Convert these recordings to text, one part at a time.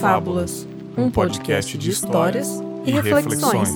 Confábulas, um podcast de histórias e reflexões.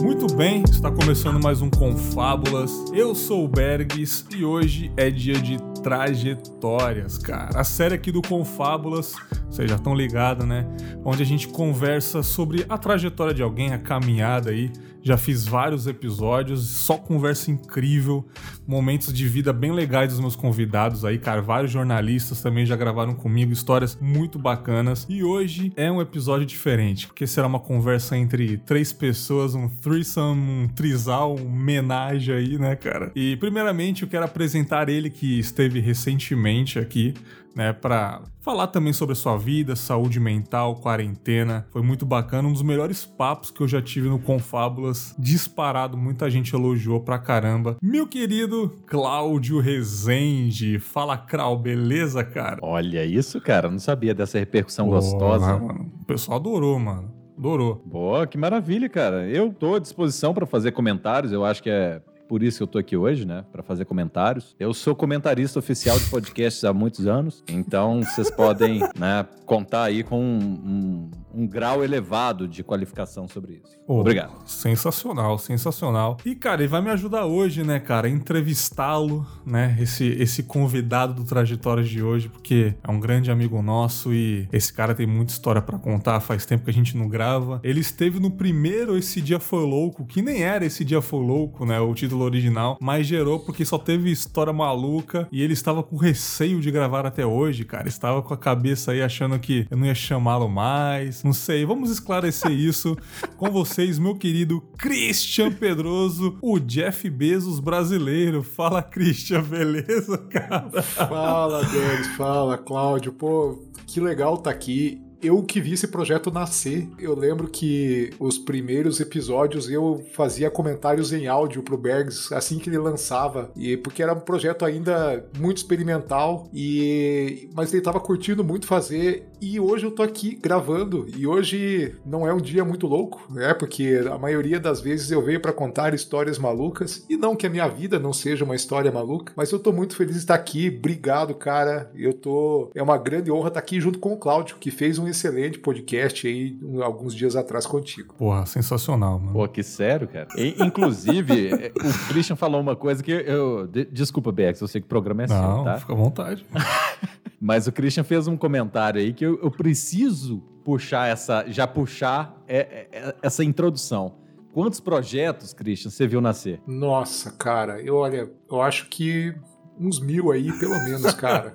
Muito bem, está começando mais um Confábulas. Eu sou o Bergs e hoje é dia de trajetórias, cara. A série aqui do Confábulas, vocês já estão ligados, né? Onde a gente conversa sobre a trajetória de alguém, a caminhada aí já fiz vários episódios, só conversa incrível, momentos de vida bem legais dos meus convidados aí, cara. Vários jornalistas também já gravaram comigo, histórias muito bacanas. E hoje é um episódio diferente, porque será uma conversa entre três pessoas, um threesome, um trisal, um homenagem aí, né, cara? E primeiramente eu quero apresentar ele que esteve recentemente aqui né, para falar também sobre a sua vida, saúde mental, quarentena. Foi muito bacana, um dos melhores papos que eu já tive no Confábulas, disparado, muita gente elogiou pra caramba. Meu querido Cláudio Rezende, fala Krau, beleza, cara? Olha isso, cara, não sabia dessa repercussão Porra, gostosa. Mano, o pessoal adorou, mano. Adorou. Boa, que maravilha, cara. Eu tô à disposição para fazer comentários, eu acho que é por isso que eu tô aqui hoje, né, para fazer comentários. Eu sou comentarista oficial de podcasts há muitos anos, então vocês podem, né, contar aí com um, um um grau elevado de qualificação sobre isso. Oh, Obrigado. Sensacional, sensacional. E, cara, ele vai me ajudar hoje, né, cara, entrevistá-lo, né, esse, esse convidado do Trajetórias de hoje, porque é um grande amigo nosso e esse cara tem muita história para contar, faz tempo que a gente não grava. Ele esteve no primeiro Esse Dia Foi Louco, que nem era Esse Dia Foi Louco, né, o título original, mas gerou porque só teve história maluca e ele estava com receio de gravar até hoje, cara. Estava com a cabeça aí achando que eu não ia chamá-lo mais, não sei. Vamos esclarecer isso com vocês, meu querido Christian Pedroso, o Jeff Bezos brasileiro. Fala, Christian, beleza, cara? Fala, Denis, fala, Cláudio. Pô, que legal tá aqui eu que vi esse projeto nascer, eu lembro que os primeiros episódios eu fazia comentários em áudio pro Bergs assim que ele lançava, e porque era um projeto ainda muito experimental e mas ele tava curtindo muito fazer e hoje eu tô aqui gravando e hoje não é um dia muito louco, né? Porque a maioria das vezes eu venho para contar histórias malucas e não que a minha vida não seja uma história maluca, mas eu tô muito feliz de estar aqui. Obrigado, cara. Eu tô é uma grande honra estar aqui junto com o Cláudio, que fez um excelente podcast aí alguns dias atrás contigo. Porra, sensacional, mano. Pô, que sério, cara. E, inclusive, o Christian falou uma coisa que eu. De, desculpa, Bex, eu sei que o programa é Não, seu, tá? Fica à vontade. Mas o Christian fez um comentário aí que eu, eu preciso puxar essa. já puxar é, é, é, essa introdução. Quantos projetos, Christian, você viu nascer? Nossa, cara, eu olha, eu acho que uns mil aí, pelo menos, cara.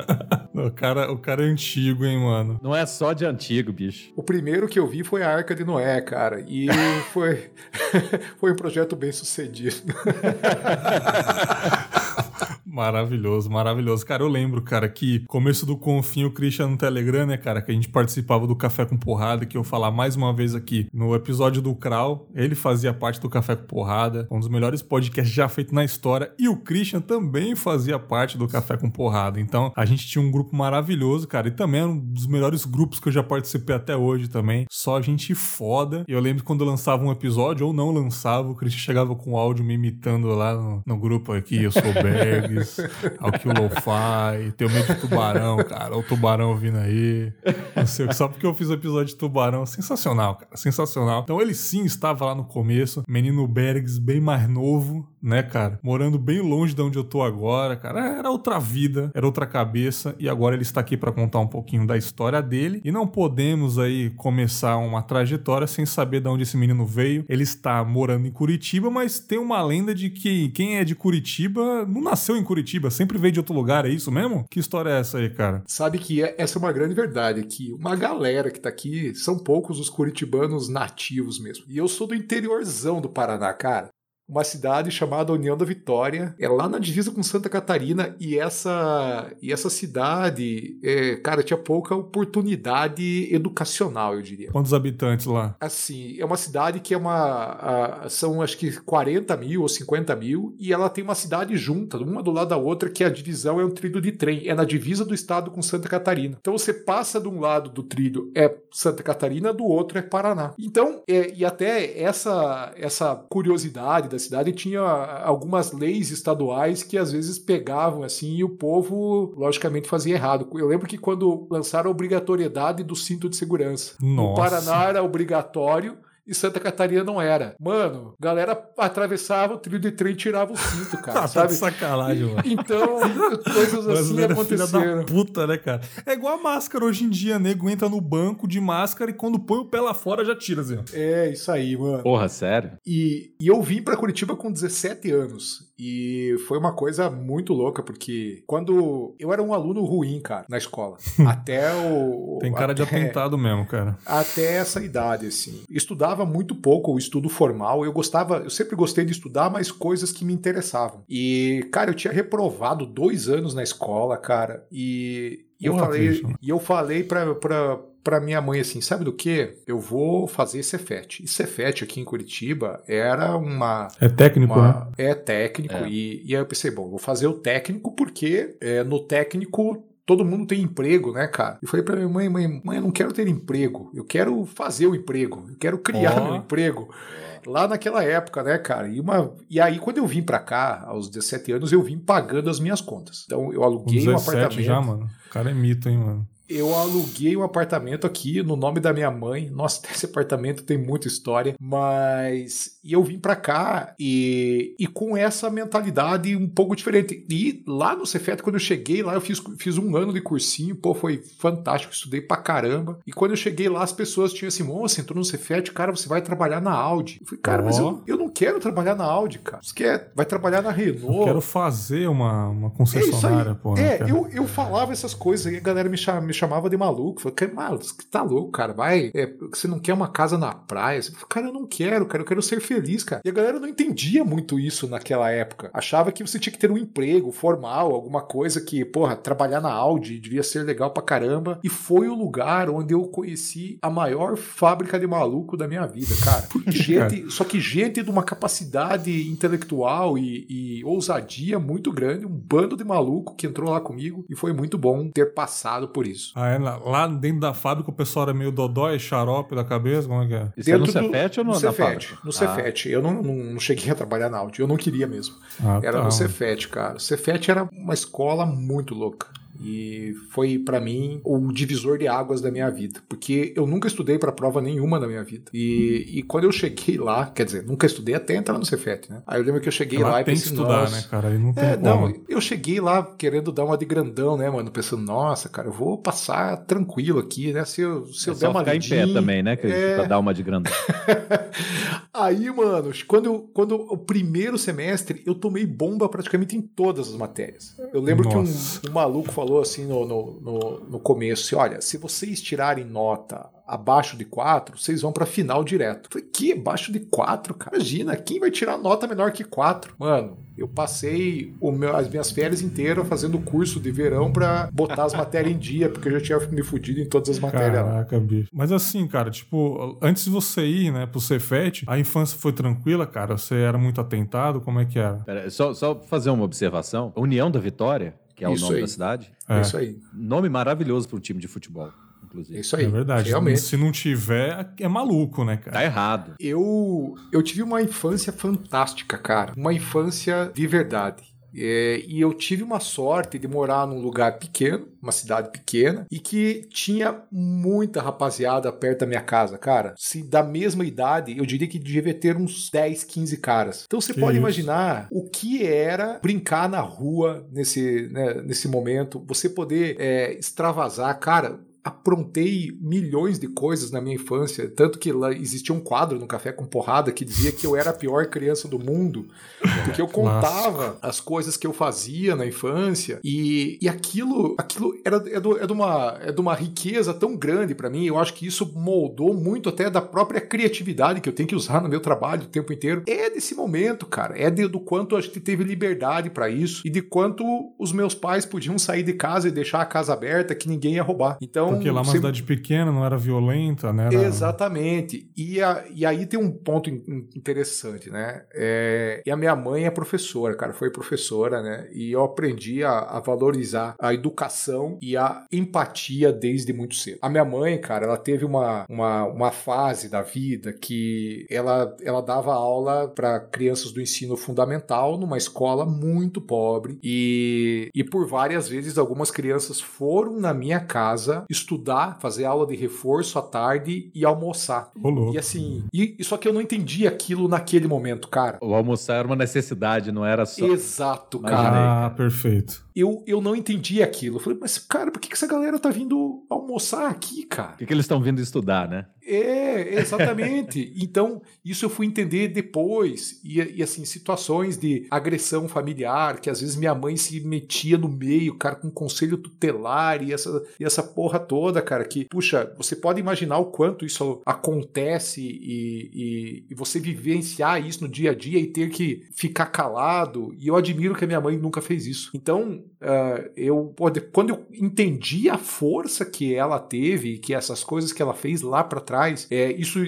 o cara. O cara é antigo, hein, mano? Não é só de antigo, bicho. O primeiro que eu vi foi a Arca de Noé, cara. E foi, foi um projeto bem sucedido. Maravilhoso, maravilhoso. Cara, eu lembro, cara, que começo do Confim, o Christian no Telegram, né, cara, que a gente participava do Café com Porrada, que eu falar mais uma vez aqui no episódio do Krau, ele fazia parte do Café com Porrada, um dos melhores podcasts já feito na história, e o Christian também fazia parte do Café com Porrada. Então, a gente tinha um grupo maravilhoso, cara, e também era um dos melhores grupos que eu já participei até hoje também. Só gente foda. Eu lembro quando lançava um episódio ou não lançava, o Christian chegava com áudio me imitando lá no, no grupo aqui, eu sou Bergs, ao que o Lo-Fi, tenho medo de tubarão, cara. O tubarão vindo aí. Não sei, só porque eu fiz o episódio de tubarão. Sensacional, cara. Sensacional. Então ele sim estava lá no começo. Menino Bergs, bem mais novo, né, cara? Morando bem longe de onde eu tô agora, cara. Era outra vida, era outra cabeça. E agora ele está aqui para contar um pouquinho da história dele. E não podemos aí começar uma trajetória sem saber de onde esse menino veio. Ele está morando em Curitiba, mas tem uma lenda de que quem é de Curitiba não nasceu em Curitiba Curitiba, sempre veio de outro lugar, é isso mesmo? Que história é essa aí, cara? Sabe que é, essa é uma grande verdade, que uma galera que tá aqui, são poucos os curitibanos nativos mesmo. E eu sou do interiorzão do Paraná, cara uma cidade chamada União da Vitória. É lá na divisa com Santa Catarina e essa e essa cidade, é, cara, tinha pouca oportunidade educacional, eu diria. Quantos habitantes lá? Assim, é uma cidade que é uma. A, são acho que 40 mil ou 50 mil e ela tem uma cidade junta, uma do lado da outra, que a divisão é um trilho de trem. É na divisa do estado com Santa Catarina. Então você passa de um lado do trilho é Santa Catarina, do outro é Paraná. Então, é, e até essa, essa curiosidade da da cidade tinha algumas leis estaduais que às vezes pegavam assim e o povo, logicamente, fazia errado. Eu lembro que quando lançaram a obrigatoriedade do cinto de segurança. Nossa. No Paraná era obrigatório e Santa Catarina não era. Mano, galera atravessava o trilho de trem e tirava o cinto, cara. tá sabe? de sacanagem, mano. Então, coisas assim é aconteceram. filha da puta, né, cara? É igual a máscara hoje em dia, nego entra no banco de máscara e quando põe o pé lá fora já tira, assim. ó. É, isso aí, mano. Porra, sério? E, e eu vim pra Curitiba com 17 anos. E foi uma coisa muito louca, porque quando eu era um aluno ruim, cara, na escola. até o. Tem cara de até- atentado mesmo, cara. até essa idade, assim. Estudava muito pouco o estudo formal. Eu gostava, eu sempre gostei de estudar, mas coisas que me interessavam. E, cara, eu tinha reprovado dois anos na escola, cara. E, e eu falei, Christian. e eu falei pra, pra, pra minha mãe assim: sabe do que? Eu vou fazer Cefet. E Cefet aqui em Curitiba era uma. É técnico, né? uma é técnico. É. E, e aí eu pensei, bom, vou fazer o técnico porque é, no técnico todo mundo tem emprego, né, cara? Eu falei pra minha mãe, mãe, mãe, eu não quero ter emprego, eu quero fazer o emprego, eu quero criar Ó. meu emprego. Lá naquela época, né, cara? E, uma, e aí, quando eu vim pra cá, aos 17 anos, eu vim pagando as minhas contas. Então, eu aluguei um 17 apartamento. já, mano. O cara é mito, hein, mano. Eu aluguei um apartamento aqui no nome da minha mãe. Nossa, esse apartamento tem muita história. Mas. E eu vim pra cá e, e com essa mentalidade um pouco diferente. E lá no Cefet, quando eu cheguei lá, eu fiz, fiz um ano de cursinho. Pô, foi fantástico. Estudei pra caramba. E quando eu cheguei lá, as pessoas tinham assim: Moça, entrou no Cefet, cara, você vai trabalhar na Audi. Eu falei, cara, mas Ó. eu, eu não quero trabalhar na Audi, cara. Você quer? Vai trabalhar na Renault. Eu quero fazer uma, uma É concessionária, aí. pô. é, eu, eu falava essas coisas e a galera me, cha- me chamava de maluco. Falei, "Que- você tá louco, cara. Vai. é, você não quer uma casa na praia? Cara, eu não quero, cara. Eu quero ser feliz, cara. E a galera não entendia muito isso naquela época. Achava que você tinha que ter um emprego formal, alguma coisa que, porra, trabalhar na Audi devia ser legal pra caramba. E foi o lugar onde eu conheci a maior fábrica de maluco da minha vida, cara. Gente, só que gente de uma capacidade intelectual e, e ousadia muito grande, um bando de maluco que entrou lá comigo e foi muito bom ter passado por isso. Ah, é, lá- lá dentro da fábrica o pessoal era meio dodói, xarope da cabeça, como é que é? Isso é no Dentro do- Cefet ou no, no na Cefet, fábrica? no Ah, Cefet. Eu não, não, não cheguei a trabalhar na Audi, eu não queria mesmo. Ah, Era tá, no mano. Cefet, cara. O Cefet era uma escola muito louca. E foi pra mim o divisor de águas da minha vida, porque eu nunca estudei pra prova nenhuma na minha vida. E, e quando eu cheguei lá, quer dizer, nunca estudei até entrar no Cefet, né? Aí eu lembro que eu cheguei Lá lá e tem que pensei, estudar, nossa, né, cara? Aí não tem é, como. não, eu cheguei lá querendo dar uma de grandão, né, mano? Pensando, nossa, cara, eu vou passar tranquilo aqui, né? Se eu, se É eu der uma ficar em pé lidinha- também, né, Cris? É. Pra dar uma de grandão. Aí, mano, quando, eu- quando o primeiro semestre, eu tomei bomba praticamente em todas as matérias. Eu lembro Nossa. que um, um maluco falou assim no, no, no, no começo: assim, olha, se vocês tirarem nota abaixo de 4, vocês vão pra final direto. Eu falei, que abaixo de 4, cara? Imagina, quem vai tirar nota menor que 4? Mano, eu passei o meu- as minhas férias inteiras fazendo curso de verão pra botar as matérias em dia, porque eu já tinha me fudido em todas as matérias lá. Caraca, bicho. Mas assim, cara, tipo, antes de você ir, né, pro Cefet, a infância foi tranquila, cara? Você era muito atentado? Como é que era? Pera, só, só fazer uma observação. União da Vitória, que é Isso o nome aí. da cidade, É É. isso aí, nome maravilhoso para um time de futebol, é inclusive. isso aí. É verdade. Realmente. Se não tiver, é maluco, né, Tá cara? errado. Eu, eu tive uma infância fantástica, cara. Uma infância de verdade. É, e eu tive uma sorte de morar num lugar pequeno, uma cidade pequena, e que tinha muita rapaziada perto da minha casa, cara. Se da mesma idade, eu diria que devia ter uns 10, 15 caras. Então você Que pode isso. imaginar o que era brincar na rua nesse, né, nesse momento, você poder é, extravasar, cara aprontei milhões de coisas na minha infância, tanto que lá existia um quadro no Café com Porrada que dizia que eu era a pior criança do mundo, porque eu contava as coisas que eu fazia na infância e, e aquilo, aquilo era é, do- é de uma, é de uma riqueza tão grande pra mim. Eu acho que isso moldou muito até da própria criatividade que eu tenho que usar no meu trabalho o tempo inteiro. É desse momento, cara. É de- do quanto a gente teve liberdade pra isso e de quanto os meus pais podiam sair de casa e deixar a casa aberta que ninguém ia roubar. Então, Porque lá uma você... cidade pequena, não era violenta, né? Era... Exatamente. E, a, e aí tem um ponto interessante, né? É, e a minha mãe é professora, cara, foi professora, né? E eu aprendi a, a valorizar a educação e a empatia desde muito cedo. A minha mãe, cara, ela teve uma, uma, uma fase da vida que ela, ela dava aula para crianças do ensino fundamental numa escola muito pobre e, e por várias vezes algumas crianças foram na minha casa estudar, fazer aula de reforço à tarde e almoçar. Olô. E assim, e, só que eu não entendi aquilo naquele momento, cara. O almoçar era uma necessidade, não era só. Exato, cara. Ah, perfeito. Eu, eu não entendi aquilo. Eu falei, mas, cara, por que, que essa galera tá vindo almoçar aqui, cara? Por que, que eles estão vindo estudar, né? É, exatamente. então, isso eu fui entender depois. E, e, assim, situações de agressão familiar, que às vezes minha mãe se metia no meio, cara, com conselho tutelar e essa, e essa porra toda, cara, que, puxa, você pode imaginar o quanto isso acontece e, e, e você vivenciar isso no dia a dia e ter que ficar calado. E eu admiro que a minha mãe nunca fez isso. Então, uh, eu, quando eu entendi a força que ela teve, que essas coisas que ela fez lá para trás, é, isso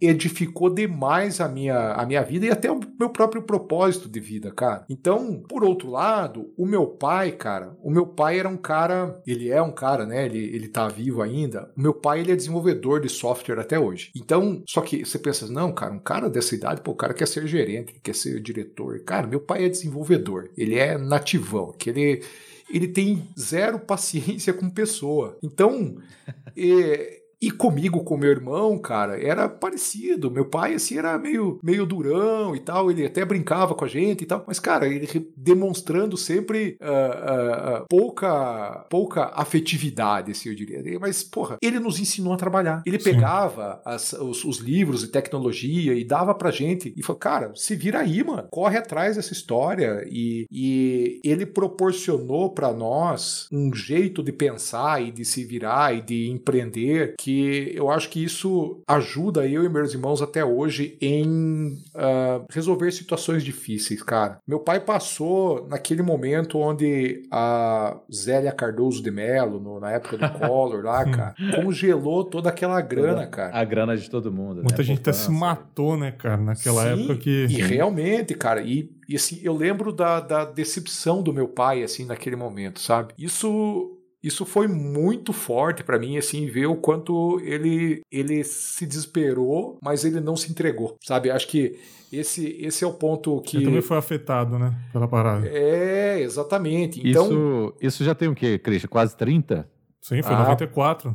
edificou demais a minha, a minha vida e até o meu próprio propósito de vida, cara. Então, por outro lado, o meu pai, cara, o meu pai era um cara, ele é um cara, né? Ele, ele tá vivo ainda. O meu pai, ele é desenvolvedor de software até hoje. Então, só que você pensa, não, cara, um cara dessa idade, pô, o cara quer ser gerente, quer ser diretor. Cara, meu pai é desenvolvedor, ele é nativão, que ele ele tem zero paciência com pessoa. Então, é, e comigo, com meu irmão, cara, era parecido. Meu pai, assim, era meio, meio durão e tal. Ele até brincava com a gente e tal. Mas, cara, ele demonstrando sempre uh, uh, uh, pouca, pouca afetividade, assim, eu diria. Mas, porra, ele nos ensinou a trabalhar. Ele Sim. pegava as, os, os, livros de tecnologia e dava pra gente. E falou, cara, se vira aí, mano. Corre atrás dessa história. E, e ele proporcionou para nós um jeito de pensar e de se virar e de empreender que eu acho que isso ajuda eu e meus irmãos até hoje em uh, resolver situações difíceis, cara. Meu pai passou naquele momento onde a Zélia Cardoso de Mello, no, na época do Collor lá, cara, congelou toda aquela grana, cara. A grana de todo mundo. Muita né? gente até se matou, né, cara, naquela Sim, época que. E realmente, cara, e e assim, eu lembro da, da decepção do meu pai, assim, naquele momento, sabe? Isso isso foi muito forte para mim, assim, ver o quanto ele, ele se desesperou, mas ele não se entregou, sabe? Acho que esse, esse é o ponto que. Ele também foi afetado, né? Pela parada. É, exatamente. Então... Isso, isso já tem o quê, Christian? Quase 30? Sim, foi ah, 94.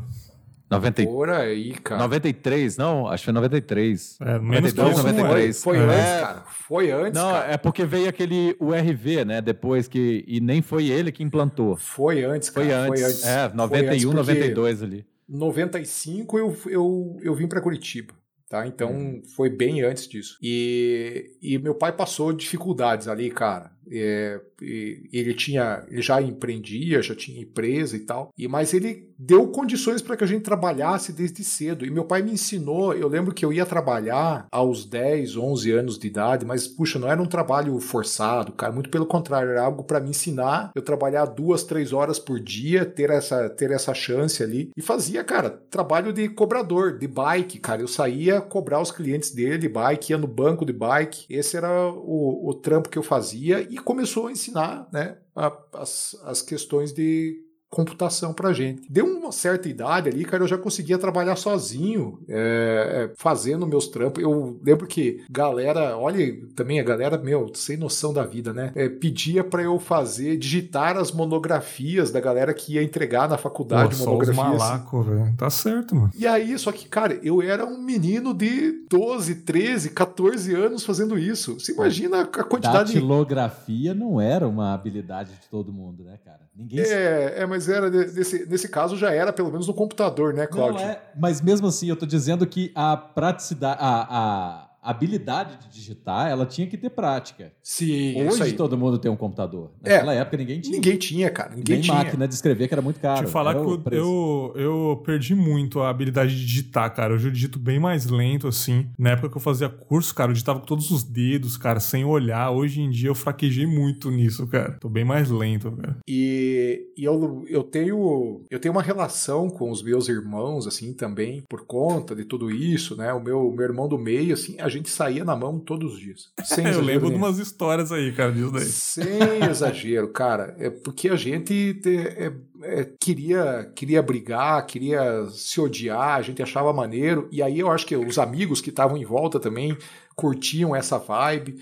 90... Por aí, cara. 93, não? Acho que foi 93. É, menos 92, 93. Foi, foi é. antes, cara. Foi antes, Não, cara. é porque veio aquele URV, né? Depois que... E nem foi ele que implantou. Foi antes, cara. Foi antes. Foi antes. É, 91, antes 92 ali. 95 eu, eu, eu vim para Curitiba. Tá? Então hum. foi bem antes disso. E, e meu pai passou dificuldades ali, cara. É, ele tinha, ele já empreendia, já tinha empresa e tal. E mas ele deu condições para que a gente trabalhasse desde cedo. E meu pai me ensinou. Eu lembro que eu ia trabalhar aos 10, 11 anos de idade, mas puxa, não era um trabalho forçado, cara. Muito pelo contrário, era algo para me ensinar. Eu trabalhar duas, três horas por dia, ter essa, ter essa chance ali e fazia, cara, trabalho de cobrador, de bike, cara. Eu saía cobrar os clientes dele de bike, ia no banco de bike. Esse era o, o trampo que eu fazia e começou a ensinar né, a, as, as questões de computação pra gente. Deu uma certa idade ali, cara, eu já conseguia trabalhar sozinho, é, é fazendo meus trampos. Eu lembro que galera, olha, também a galera, meu, sem noção da vida, né? É, pedia para eu fazer, digitar as monografias da galera que ia entregar na faculdade Pô, monografias. Só os malaco, velho. Tá certo, mano. E aí, só que, cara, eu era um menino de 12, 13, 14 anos fazendo isso. Você imagina a quantidade. Datilografia não era uma habilidade de todo mundo, né, cara? Ninguém. É, é mas mas era nesse, nesse caso já era pelo menos no computador, né, Cláudio? Não é, mas mesmo assim eu tô dizendo que a praticidade, a a habilidade de digitar, ela tinha que ter prática. Sim, isso Hoje aí. todo mundo tem um computador. É. Naquela época ninguém tinha. Ninguém tinha, cara. Ninguém Nem tinha. máquina de escrever, que era muito caro. Te falar Era que eu, eu, eu perdi muito a habilidade de digitar, cara. Hoje eu digito bem mais lento, assim. Na época que eu fazia curso, cara, eu digitava com todos os dedos, cara, sem olhar. Hoje em dia eu fraquejei muito nisso, cara. Tô bem mais lento, cara. E, e eu, eu tenho eu tenho uma relação com os meus irmãos assim também por conta de tudo isso, né? O meu, meu irmão do meio assim, a gente saía na mão todos os dias. Sem eu lembro de nenhum. umas histórias aí, cara, disso daí. Sem exagero, cara. É porque a gente te- é- é, queria, queria brigar, queria se odiar, a gente achava maneiro. E aí eu acho que os amigos que estavam em volta também curtiam essa vibe.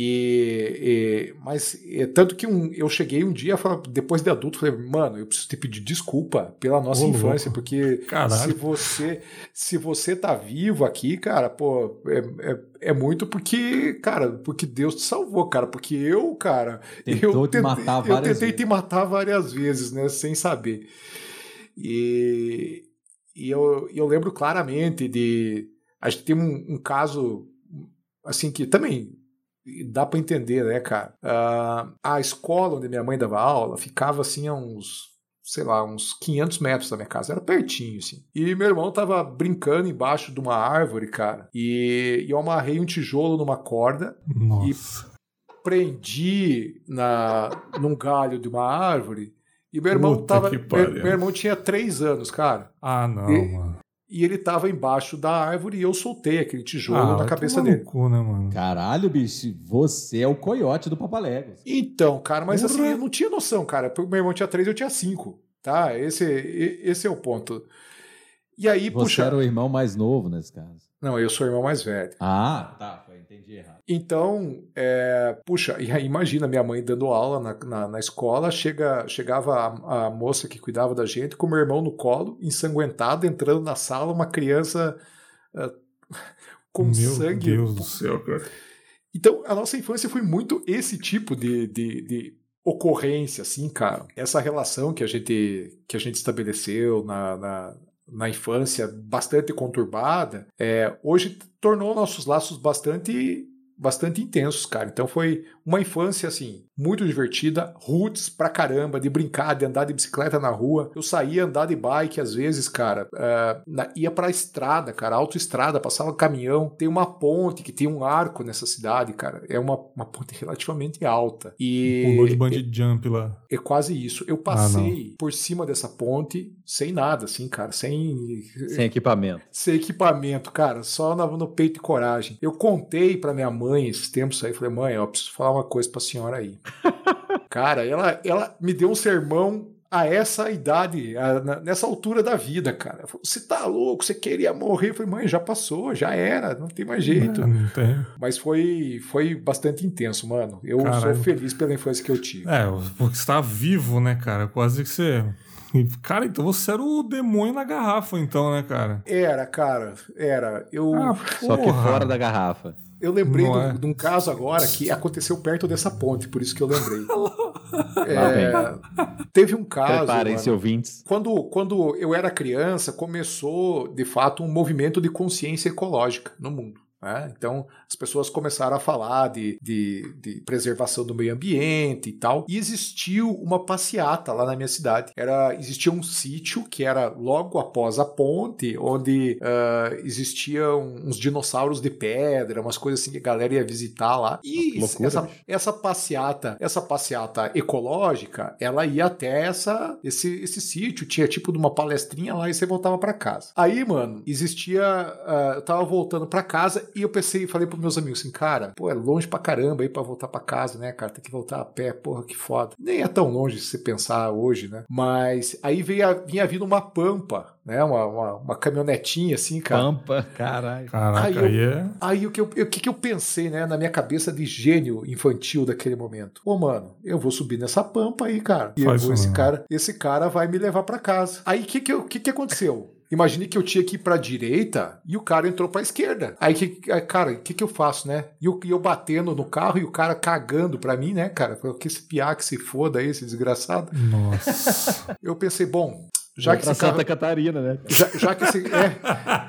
E, e- mas é, tanto que um- eu cheguei um dia, depois de adulto, falei, mano, eu preciso te pedir desculpa pela nossa Ô, infância, louco. porque Caralho. se você se você tá vivo aqui, cara, pô, é, é, é muito porque, cara, porque Deus te salvou, cara, porque eu, cara, Tentou eu te tentei, matar eu tentei vezes. te matar várias vezes, né, sem saber. E, e eu, eu lembro claramente de a gente tem um, um caso assim que também dá pra entender, né, cara? Ah, a escola onde minha mãe dava aula ficava assim a uns, sei lá, uns 500 metros da minha casa, era pertinho, assim. E meu irmão tava brincando embaixo de uma árvore, cara, e, e eu amarrei um tijolo numa corda, Nossa. prendi na, num galho de uma árvore, e meu irmão Puta tava. Meu, meu irmão tinha três anos, cara. Ah, não, E- mano. E ele tava embaixo da árvore e eu soltei aquele tijolo Ah, na cabeça dele. cu, né, mano? Caralho, bicho, você é o coiote do Papaléguas. Então, cara, mas assim, eu não tinha noção, cara. Porque meu irmão tinha três, eu tinha cinco. Tá? Esse, esse é o ponto. E aí, Você puxa. era o irmão mais novo nesse caso. Não, eu sou o irmão mais velho. Ah, tá, entendi errado. Então, é, puxa, e aí imagina minha mãe dando aula na, na, na escola, chega, chegava a, a moça que cuidava da gente com meu irmão no colo, ensanguentado, entrando na sala, uma criança ah, com Meu sangue. Deus do céu, cara. Então, a nossa infância foi muito esse tipo de, de, de ocorrência, assim, cara. Essa relação que a gente, que a gente estabeleceu na, na, na infância, bastante conturbada, é, hoje tornou nossos laços bastante bastante intensos, cara. Então foi uma infância assim muito divertida, roots pra caramba, de brincar, de andar de bicicleta na rua. Eu saía andar de bike às vezes, cara. eh, na- ia pra estrada, cara, autoestrada, passava caminhão. Tem uma ponte que tem um arco nessa cidade, cara. É uma, uma ponte relativamente alta. E Pulou de bungee jump lá. é quase isso. Eu passei por cima dessa ponte sem nada, assim, cara, sem Sem equipamento. sem equipamento, cara, só no, no peito e coragem. Eu contei pra minha mãe esses tempos aí, falei, mãe, ó, preciso falar uma coisa pra senhora aí. cara, ela, ela me deu um sermão a essa idade, a- na- nessa altura da vida, cara. Você tá louco? Você queria morrer? Eu falei, mãe, já passou, já era, não tem mais jeito. É, não tem. Mas foi, foi bastante intenso, mano. Eu Caralho. sou feliz pela infância que eu tive. É, porque você tá vivo, né, cara? Quase que você. Cara, então você era o demônio na garrafa, então, né, cara? Era, cara, era. Eu, Ah, Só que fora da garrafa. Eu lembrei do- é? de um caso agora que aconteceu perto dessa ponte, por isso que eu lembrei. É, teve um caso. Preparem-se, ouvintes. quando, quando eu era criança, começou de fato um movimento de consciência ecológica no mundo. né? Então as pessoas começaram a falar de, de, de preservação do meio ambiente e tal. E existiu uma passeata lá na minha cidade. Era existia um sítio que era logo após a ponte, onde ah, existiam uns dinossauros de pedra, umas coisas assim que a galera ia visitar lá. E Loucura, essa, essa passeata, essa passeata ecológica, ela ia até essa, esse, esse sítio, tinha tipo de uma palestrinha lá e você voltava pra casa. Aí, mano, existia, ah, eu tava voltando pra casa e eu pensei, falei pros meus amigos assim, cara, pô, é longe pra caramba aí pra voltar pra casa, né, cara, tem que voltar a pé, porra, que foda. Nem é tão longe se você pensar hoje, né, mas aí veio, a- vinha vindo uma pampa, né, uma, uma, uma caminhonetinha assim, cara. Pampa, caralho. Caraca, Aí eu- aí é. Aí o que, eu, o que que eu pensei, né, na minha cabeça de gênio infantil daquele momento? Ô, mano, eu vou subir nessa pampa aí, cara. E eu Faz vou, isso esse cara, esse cara vai me levar pra casa. Aí o que que, eu- que que aconteceu? Imagine que eu tinha que ir pra direita e o cara entrou pra esquerda. Aí, que, cara, o que que eu faço, né? E eu, eu batendo no carro e o cara cagando pra mim, né, cara? Que esse piá que se foda aí, esse desgraçado. Nossa. Eu pensei, bom, Já que Santa carro... Catarina, né? Já, já que esse. É,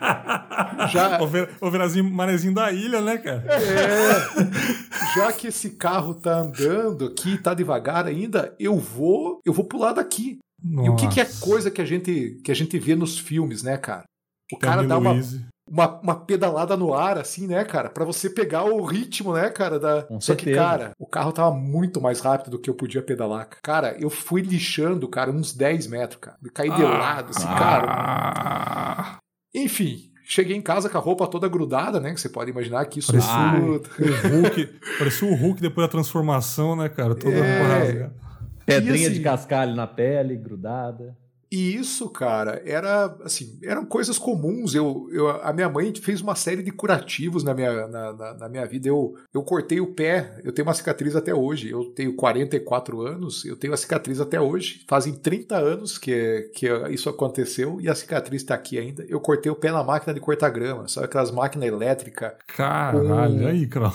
já... O Verazinho Manezinho da ilha, né, cara? É. Já que esse carro tá andando aqui, tá devagar ainda, eu vou, eu vou pular daqui. Nossa. E o que, que, é coisa que a gente que a gente vê nos filmes, né, cara? O cara dá uma, uma, uma, pedalada no ar, assim, né, cara? para você pegar o ritmo, né, cara? Da... Com Só certeza. que, cara, o carro tava muito mais rápido do que eu podia pedalar. Cara, eu fui lixando, cara, uns 10 metros, cara. Caí de ah, lado, assim, cara. Ah. Enfim, Cheguei em casa com a roupa toda grudada, né? Que você pode imaginar que isso parecia é o Hulk. parecia o Hulk depois da transformação, né, cara? Toda é... Pedrinha assim, de cascalho na pele, grudada. E isso, cara, era assim, eram coisas comuns. Eu, eu, a minha mãe fez uma série de curativos na minha, na, na, na, minha vida. Eu, eu cortei o pé, eu tenho uma cicatriz até hoje. Eu tenho 44 anos, eu tenho a cicatriz até hoje. Fazem 30 anos que, que isso aconteceu e a cicatriz está aqui ainda. Eu cortei o pé na máquina de cortar grama, sabe aquelas máquinas elétricas. Caralho, com, aí, cara.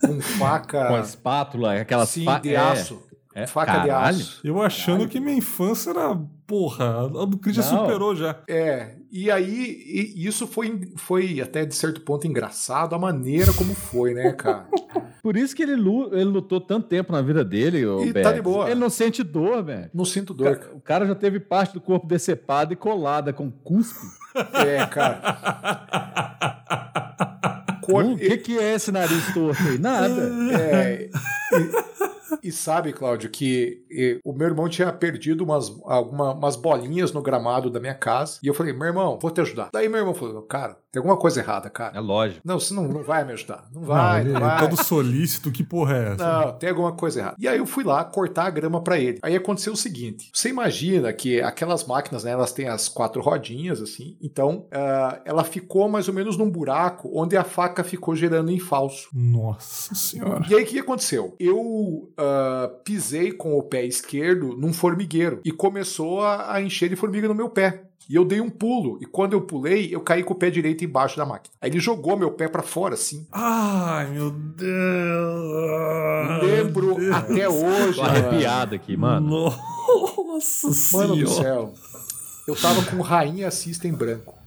Com faca. com a espátula, aquelas Sim, de aço. É. Faca caralho. de aço. Eu achando caralho. que minha infância era, porra, a do Cris já superou já. É, e aí e isso foi, foi até de certo ponto engraçado a maneira como foi, né, cara? Por isso que ele, ele lutou tanto tempo na vida dele, o E tá de boa. Ele não sente dor, velho. Não sinto dor. O cara já teve parte do corpo decepado e colada com cuspe. É, cara. O que, que é esse nariz torto aí? Nada. É. E sabe, Cláudio, que e, o meu irmão tinha perdido umas, alguma, umas bolinhas no gramado da minha casa. E eu falei, meu irmão, vou te ajudar. Daí meu irmão falou, cara, tem alguma coisa errada, cara. É lógico. Não, você não, não vai me ajudar. Não vai, não, não vai. todo solícito, que porra é essa? Não, tem alguma coisa errada. E aí eu fui lá cortar a grama para ele. Aí aconteceu o seguinte: você imagina que aquelas máquinas, né, elas têm as quatro rodinhas, assim. Então, uh, ela ficou mais ou menos num buraco onde a faca ficou gerando em falso. Nossa senhora. E aí o que aconteceu? Eu uh, pisei com o pé esquerdo num formigueiro e começou a, a encher de formiga no meu pé. E eu dei um pulo. E quando eu pulei, eu caí com o pé direito embaixo da máquina. Aí ele jogou meu pé para fora, assim. Ai, meu Deus! Lembro Deus. até hoje. Tô arrepiado aqui, mano. Nossa Mano do céu. Eu tava com Rainha System branco.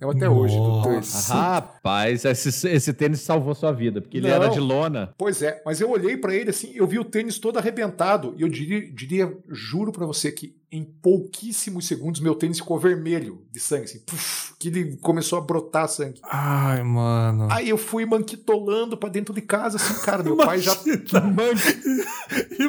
Eu até Nossa. hoje. Do Rapaz, esse, esse tênis salvou sua vida, porque ele Não. era de lona. Pois é, mas eu olhei para ele assim, eu vi o tênis todo arrebentado. E eu diria, diria juro para você que em pouquíssimos segundos meu tênis ficou vermelho de sangue, assim, que ele começou a brotar sangue. Ai, mano. Aí eu fui manquitolando pra dentro de casa, assim, cara, meu pai já.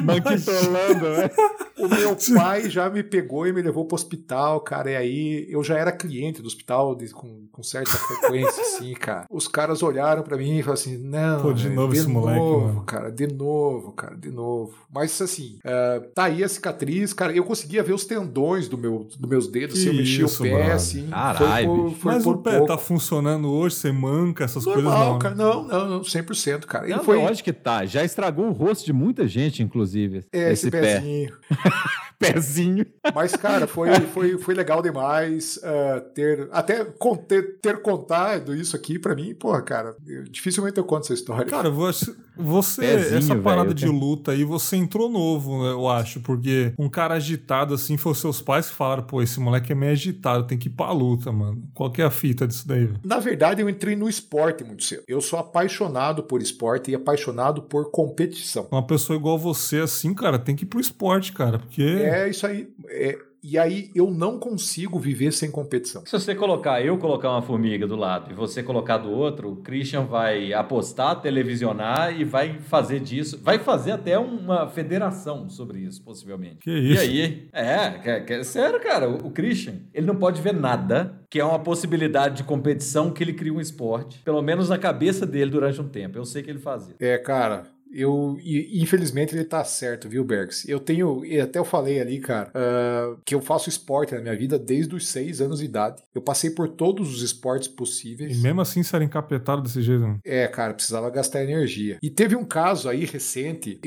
manquitolando, né? O meu pai já me pegou e me levou pro hospital, cara, e aí eu já era cliente do hospital de, com, com certa frequência, assim, cara. Os caras olharam pra mim e falaram assim: não. Pô, de novo de esse novo, moleque, mano. cara, de novo, cara, de novo. Mas assim, uh, tá aí a cicatriz, cara, eu conseguia ver ver os tendões do meu, dos meus dedos, assim, eu mexia o pé, mano. assim. Caralho, foi por, foi Mas por o pé pouco. tá funcionando hoje, você manca, essas Normal, coisas não. Né? Cara, não, não, não, 100%, cara. Ele não, foi... Lógico que tá, já estragou o rosto de muita gente, inclusive. É, esse, esse pezinho. pezinho. Mas, cara, foi, foi, foi legal demais uh, ter. Até ter, ter contado isso aqui pra mim, porra, cara, eu, dificilmente eu conto essa história. Cara, você, você pezinho, essa parada véio, de luta aí, você entrou novo, né, eu acho, porque um cara agitado assim, os seus pais que falaram, pô, esse moleque é meio agitado, tem que ir pra luta, mano. Qual que é a fita disso daí? Véio? Na verdade, eu entrei no esporte muito cedo. Eu sou apaixonado por esporte e apaixonado por competição. Uma pessoa igual você, assim, cara, tem que ir pro esporte, cara, porque. É é isso aí. É, e aí eu não consigo viver sem competição. Se você colocar, eu colocar uma formiga do lado e você colocar do outro, o Christian vai apostar, televisionar e vai fazer disso. Vai fazer até uma federação sobre isso, possivelmente. Que isso? E aí? É, é, é sério, cara. O, o Christian, ele não pode ver nada que é uma possibilidade de competição que ele cria um esporte. Pelo menos na cabeça dele durante um tempo. Eu sei que ele fazia. É, cara, eu, infelizmente ele tá certo, viu, Bergs? Eu tenho, e até eu falei ali, cara, uh, que eu faço esporte na minha vida desde os seis anos de idade. Eu passei por todos os esportes possíveis. E mesmo assim ser encapetado desse jeito, né? É, cara, precisava gastar energia. E teve um caso aí recente,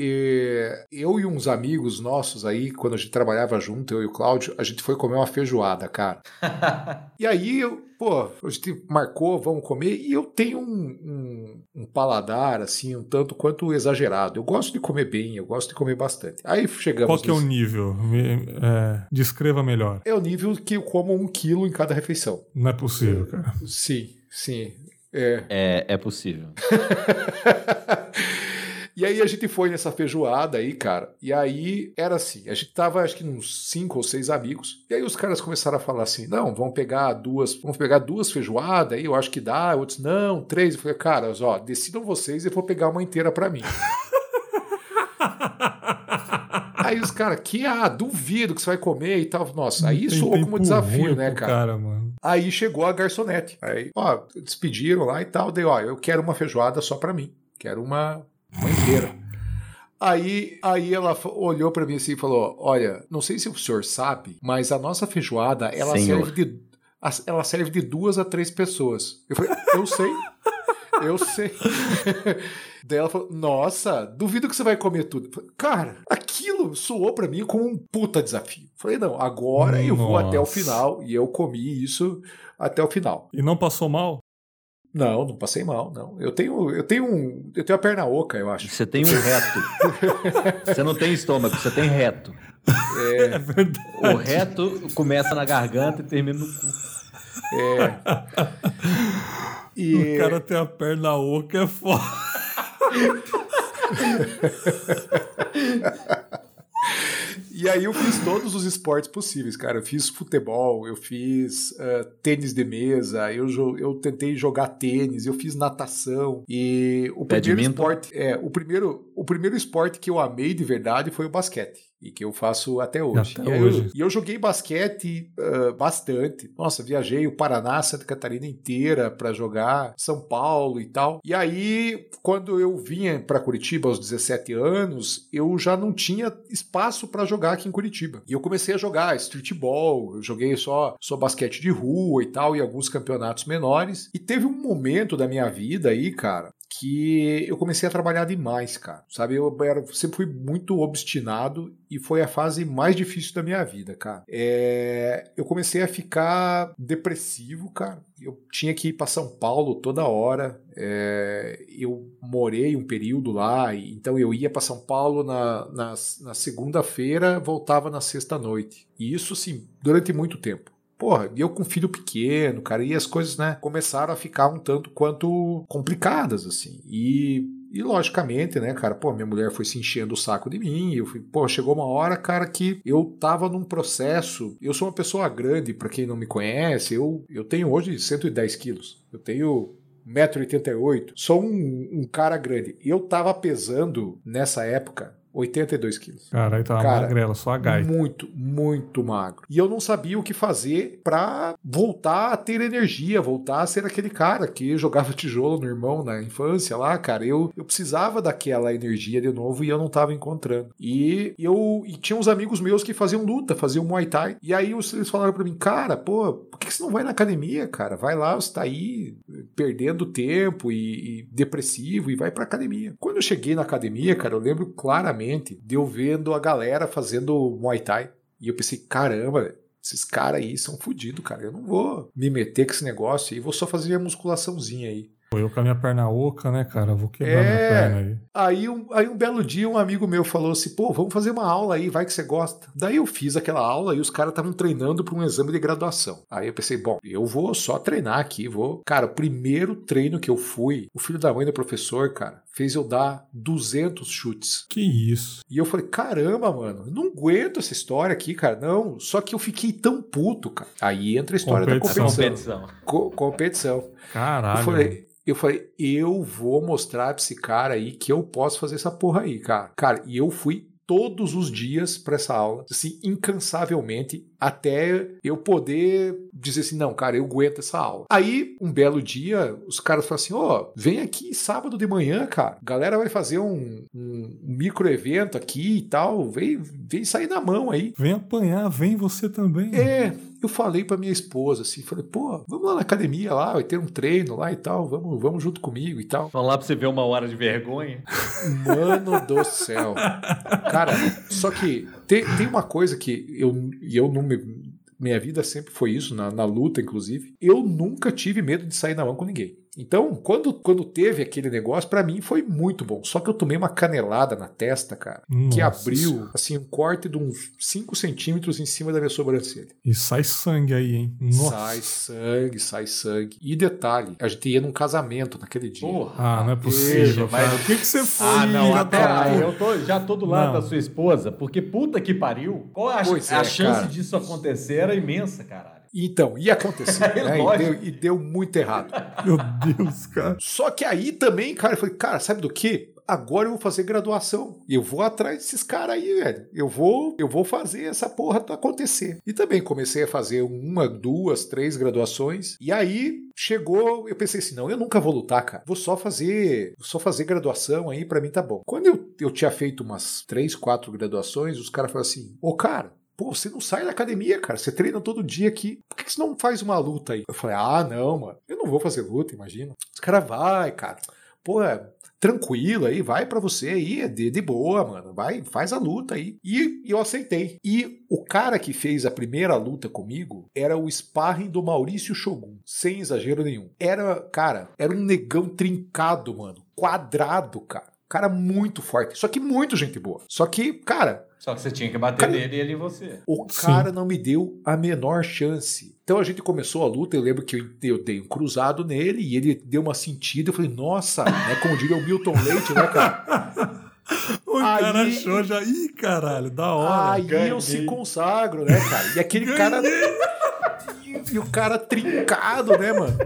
eu e uns amigos nossos aí, quando a gente trabalhava junto, eu e o Cláudio, a gente foi comer uma feijoada, cara. e aí eu, pô, a gente marcou, vamos comer, e eu tenho um, um, um, paladar, assim, um tanto quanto exagerado. Eu gosto de comer bem, eu gosto de comer bastante. Aí chegamos... Qual que nesse... é o nível? Me, é, descreva melhor. É o nível que eu como um quilo em cada refeição. Não é possível, cara. Sim, sim. É, é, é possível. E aí a gente foi nessa feijoada aí, cara. E aí era assim: a gente tava, acho que uns cinco ou seis amigos. E aí os caras começaram a falar assim: não, vamos pegar duas, vamos pegar duas feijoadas aí, eu acho que dá. Outros, não, três. Eu falei, caras, ó, decidam vocês e vou pegar uma inteira para mim. Aí os caras, que ah, duvido que você vai comer e tal. Nossa, aí soou como desafio, né, cara? cara aí chegou a garçonete. Aí, ó, despediram lá e tal. Daí, ó, eu quero uma feijoada só pra mim. Quero uma, uma inteira. Aí, aí ela olhou para mim assim e falou: Olha, não sei se o senhor sabe, mas a nossa feijoada ela serve de ela serve de duas a três pessoas. Eu falei: Eu sei, eu sei. Daí ela falou: Nossa, duvido que você vai comer tudo. Falei, Cara, aquilo soou para mim como um puta desafio. Eu falei: Não, agora Nossa. eu vou até o final e eu comi isso até o final. E não passou mal? Não, não passei mal, não. Eu tenho, eu tenho um, eu tenho a perna oca, eu acho. Você tem um reto. você não tem estômago, você tem reto. É, é verdade. O reto começa na garganta e termina no cu. É. E... O cara tem a perna oca é foda. E aí eu fiz todos os esportes possíveis, cara. Eu fiz futebol, eu fiz uh, tênis de mesa, eu, eu tentei jogar tênis, eu fiz natação. E o primeiro esporte, é, o primeiro, o primeiro esporte que eu amei de verdade foi o basquete e que eu faço até hoje. Até e, hoje. Eu, e eu joguei basquete uh, bastante. Nossa, viajei o Paraná, Santa Catarina inteira para jogar, São Paulo e tal. E aí, quando eu vinha para Curitiba aos 17 anos, eu já não tinha espaço para jogar aqui em Curitiba. E eu comecei a jogar streetball, eu joguei só, só basquete de rua e tal, e alguns campeonatos menores. E teve um momento da minha vida aí, cara, que eu comecei a trabalhar demais, cara. Sabe, eu era, sempre fui muito obstinado e foi a fase mais difícil da minha vida, cara. É, eu comecei a ficar depressivo, cara. Eu tinha que ir para São Paulo toda hora. É, eu morei um período lá, então eu ia para São Paulo na, na, na segunda-feira, voltava na sexta-noite. E isso, sim, durante muito tempo. Porra, e eu com filho pequeno, cara, e as coisas, né, começaram a ficar um tanto quanto complicadas, assim. E, e logicamente, né, cara, pô, minha mulher foi se enchendo o saco de mim, eu fui, pô, chegou uma hora, cara, que eu tava num processo, eu sou uma pessoa grande, para quem não me conhece, eu, eu tenho hoje 110 quilos, eu tenho 1,88m, sou um, um cara grande. Eu tava pesando, nessa época, 82 quilos. Caralho, tava Cara, magrela, só a gaita. Muito, muito magro. E eu não sabia o que fazer para voltar a ter energia, voltar a ser aquele cara que jogava tijolo no irmão na infância lá, cara. Eu, eu precisava daquela energia de novo e eu não tava encontrando. E eu e tinha uns amigos meus que faziam luta, faziam Muay Thai. E aí eles falaram para mim, cara, pô, por que você não vai na academia, cara? Vai lá, você tá aí perdendo tempo e, e depressivo e vai pra academia. Quando eu cheguei na academia, cara, eu lembro claramente de eu vendo a galera fazendo Muay Thai. E eu pensei, caramba, esses caras aí são fodidos, cara. Eu não vou me meter com esse negócio aí, vou só fazer a musculaçãozinha aí. Eu com a minha perna oca, né, cara? Vou quebrar é... minha perna aí. Aí um, aí um belo dia um amigo meu falou assim: pô, vamos fazer uma aula aí, vai que você gosta. Daí eu fiz aquela aula e os caras estavam treinando para um exame de graduação. Aí eu pensei: bom, eu vou só treinar aqui, vou. Cara, o primeiro treino que eu fui, o filho da mãe do professor, cara, fez eu dar 200 chutes. Que isso. E eu falei: caramba, mano, não aguento essa história aqui, cara. Não, só que eu fiquei tão puto, cara. Aí entra a história competição. da competição. Competição. Co competição. Caralho. Eu falei, eu falei, eu vou mostrar pra esse cara aí que eu posso fazer essa porra aí, cara. Cara, e eu fui todos os dias para essa aula, assim, incansavelmente, até eu poder dizer assim, não, cara, eu aguento essa aula. Aí, um belo dia, os caras falam assim, ó, oh, vem aqui sábado de manhã, cara, a galera vai fazer um, um, micro evento aqui e tal, vem, vem sair na mão aí. Vem apanhar, vem você também. É, eu falei para minha esposa assim, falei, pô, vamos lá na academia lá, vai ter um treino lá e tal, vamos, vamos junto comigo e tal. Vamos lá pra você ver uma hora de vergonha. Mano do céu. Cara, só que tem, tem uma coisa que eu, eu não me minha vida sempre foi isso, na, na luta, inclusive. Eu nunca tive medo de sair na mão com ninguém. Então, quando, quando teve aquele negócio, para mim foi muito bom. Só que eu tomei uma canelada na testa, cara, Nossa. que abriu, assim, um corte de uns 5 centímetros em cima da minha sobrancelha. E sai sangue aí, hein? Nossa. Sai sangue, sai sangue. E detalhe, a gente ia num casamento naquele dia. Porra. Ah, não é possível, mas o que, que você foi? Ah, não, até aí, eu tô, já tô do lado não. da sua esposa, porque puta que pariu. Qual a, a é, chance cara. disso acontecer era imensa, cara. Então, ia acontecer, né? E deu, e deu, muito errado. Meu Deus, cara. Só que aí também, cara, eu falei, cara, sabe do que? Agora eu vou fazer graduação. E eu vou atrás desses caras aí, velho. Eu vou, eu vou fazer essa porra acontecer. E também comecei a fazer uma, duas, três graduações. E aí chegou, eu pensei assim, não, eu nunca vou lutar, cara. Vou só fazer, vou só fazer graduação aí, para mim tá bom. Quando eu, eu tinha feito umas três, quatro graduações, os caras falaram assim: "Ô, cara, Pô, você não sai da academia, cara. Você treina todo dia aqui. Por que você não faz uma luta aí? Eu falei, ah, não, mano. Eu não vou fazer luta, imagina. Os caras vai, cara. Pô, é tranquilo aí, vai para você aí, é de, de, boa, mano. Vai, faz a luta aí. E, e eu aceitei. E o cara que fez a primeira luta comigo era o sparring do Maurício Shogun, sem exagero nenhum. Era, cara, era um negão trincado, mano. Quadrado, cara. Cara muito forte. Só que muito gente boa. Só que, cara, só que você tinha que bater cara, nele e ele em você. O cara Sim. não me deu a menor chance. Então a gente começou a luta, eu lembro que eu, eu dei um cruzado nele e ele deu uma sentida. Eu falei, nossa, né, como diria o Milton Leite, né, cara? O aí, cara achou já. Ih, caralho, da hora. Aí ganhei. eu se consagro, né, cara? E aquele ganhei. cara e o cara trincado, né, mano?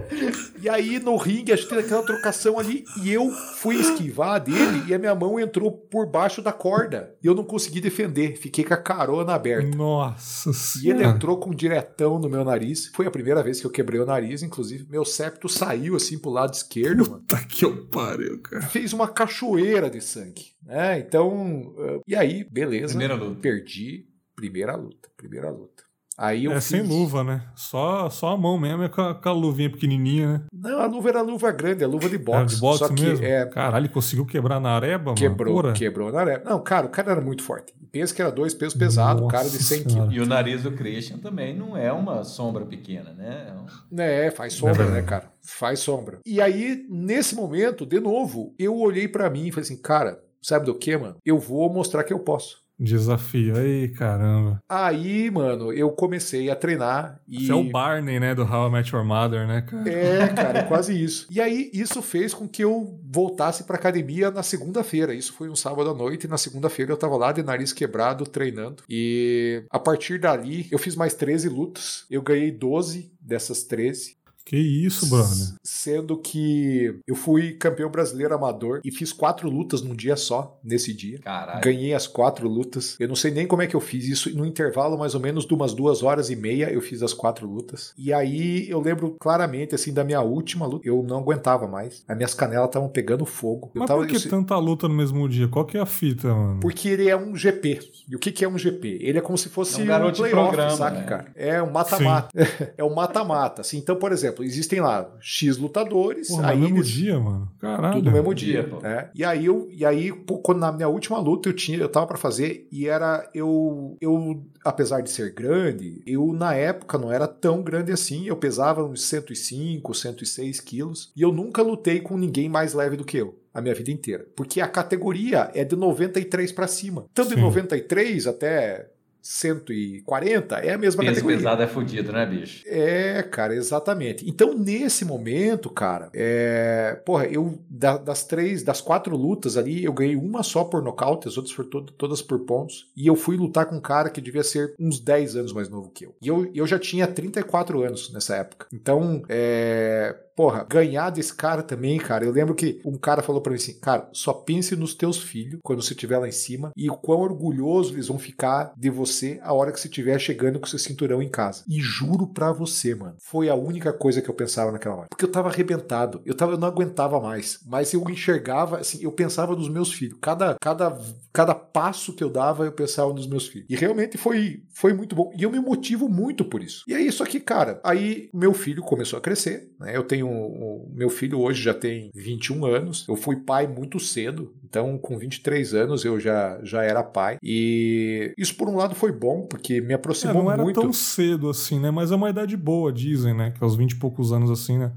E aí no ringue a gente teve aquela trocação ali e eu fui esquivar dele e a minha mão entrou por baixo da corda. E eu não consegui defender, fiquei com a carona aberta. Nossa E ele entrou com um diretão no meu nariz. Foi a primeira vez que eu quebrei o nariz, inclusive meu septo saiu assim pro lado esquerdo, Puta mano. Puta que eu pariu, cara. Fez uma cachoeira de sangue. É, então, e aí, beleza. Primeira luta. Perdi. Primeira luta, primeira luta. Aí eu é fiz... sem luva, né? Só, só a mão mesmo, é com a, com a luvinha pequenininha, né? Não, a luva era luva grande, a luva de boxe. Era de boxe só mesmo? Que, é... Caralho, ele conseguiu quebrar na areba, quebrou, mano? Quebrou na areba. Não, cara, o cara era muito forte. Pensa que era dois pesos pesados, cara de 100 quilos. E o nariz do Christian também não é uma sombra pequena, né? É, um... é faz sombra, é né, cara? Faz sombra. E aí, nesse momento, de novo, eu olhei para mim e falei assim, cara, sabe do que, mano? Eu vou mostrar que eu posso. Desafio. Aí, caramba. Aí, mano, eu comecei a treinar e. Você é o Barney, né? Do How I Met Your Mother, né, cara? É, cara, quase isso. E aí, isso fez com que eu voltasse pra academia na segunda-feira. Isso foi um sábado à noite, e na segunda-feira eu tava lá de nariz quebrado, treinando. E a partir dali, eu fiz mais 13 lutas. Eu ganhei 12 dessas 13. Que isso, brother. Sendo que eu fui campeão brasileiro amador e fiz quatro lutas num dia só, nesse dia. Caralho. Ganhei as quatro lutas. Eu não sei nem como é que eu fiz isso. No intervalo, mais ou menos de umas duas horas e meia, eu fiz as quatro lutas. E aí eu lembro claramente, assim, da minha última luta. Eu não aguentava mais. As minhas canelas estavam pegando fogo. Mas tava, por que eu... tanta luta no mesmo dia? Qual que é a fita, mano? Porque ele é um GP. E o que, que é um GP? Ele é como se fosse é um, um playoff, sabe, né? cara? É um mata-mata. é um mata-mata. Assim, então, por exemplo, existem lá X lutadores. Porra, aí no mesmo eles... dia, mano. Caralho. Tudo no mesmo dia. dia né? E aí, eu, e aí pô, quando na minha última luta eu tinha, eu tava para fazer e era eu, eu, apesar de ser grande, eu na época não era tão grande assim. Eu pesava uns 105, 106 quilos e eu nunca lutei com ninguém mais leve do que eu a minha vida inteira. Porque a categoria é de 93 para cima. Tanto Sim. de 93 até 140 é a mesma Peso categoria. pesado é fudido, né, bicho? É, cara, exatamente. Então, nesse momento, cara, é... porra, eu da, das três, das quatro lutas ali, eu ganhei uma só por nocaute, as outras foram to todas por pontos. E eu fui lutar com um cara que devia ser uns 10 anos mais novo que eu. E eu, eu já tinha 34 anos nessa época. Então, é porra, ganhar desse cara também, cara. Eu lembro que um cara falou para mim assim, cara, só pense nos teus filhos quando você estiver lá em cima e o quão orgulhoso eles vão ficar de você a hora que você estiver chegando com seu cinturão em casa. E juro pra você, mano, foi a única coisa que eu pensava naquela hora. Porque eu tava arrebentado, eu, tava, eu não aguentava mais, mas eu enxergava, assim, eu pensava nos meus filhos. Cada, cada, cada passo que eu dava, eu pensava nos meus filhos. E realmente foi, foi muito bom. E eu me motivo muito por isso. E aí, só que, cara, aí meu filho começou a crescer, né? Eu tenho o meu filho hoje já tem 21 anos. Eu fui pai muito cedo, então com 23 anos eu já, já era pai. E isso por um lado foi bom, porque me aproximou é, não era muito. tão cedo assim, né? Mas é uma idade boa, dizem, né? Que aos 20 e poucos anos assim, né?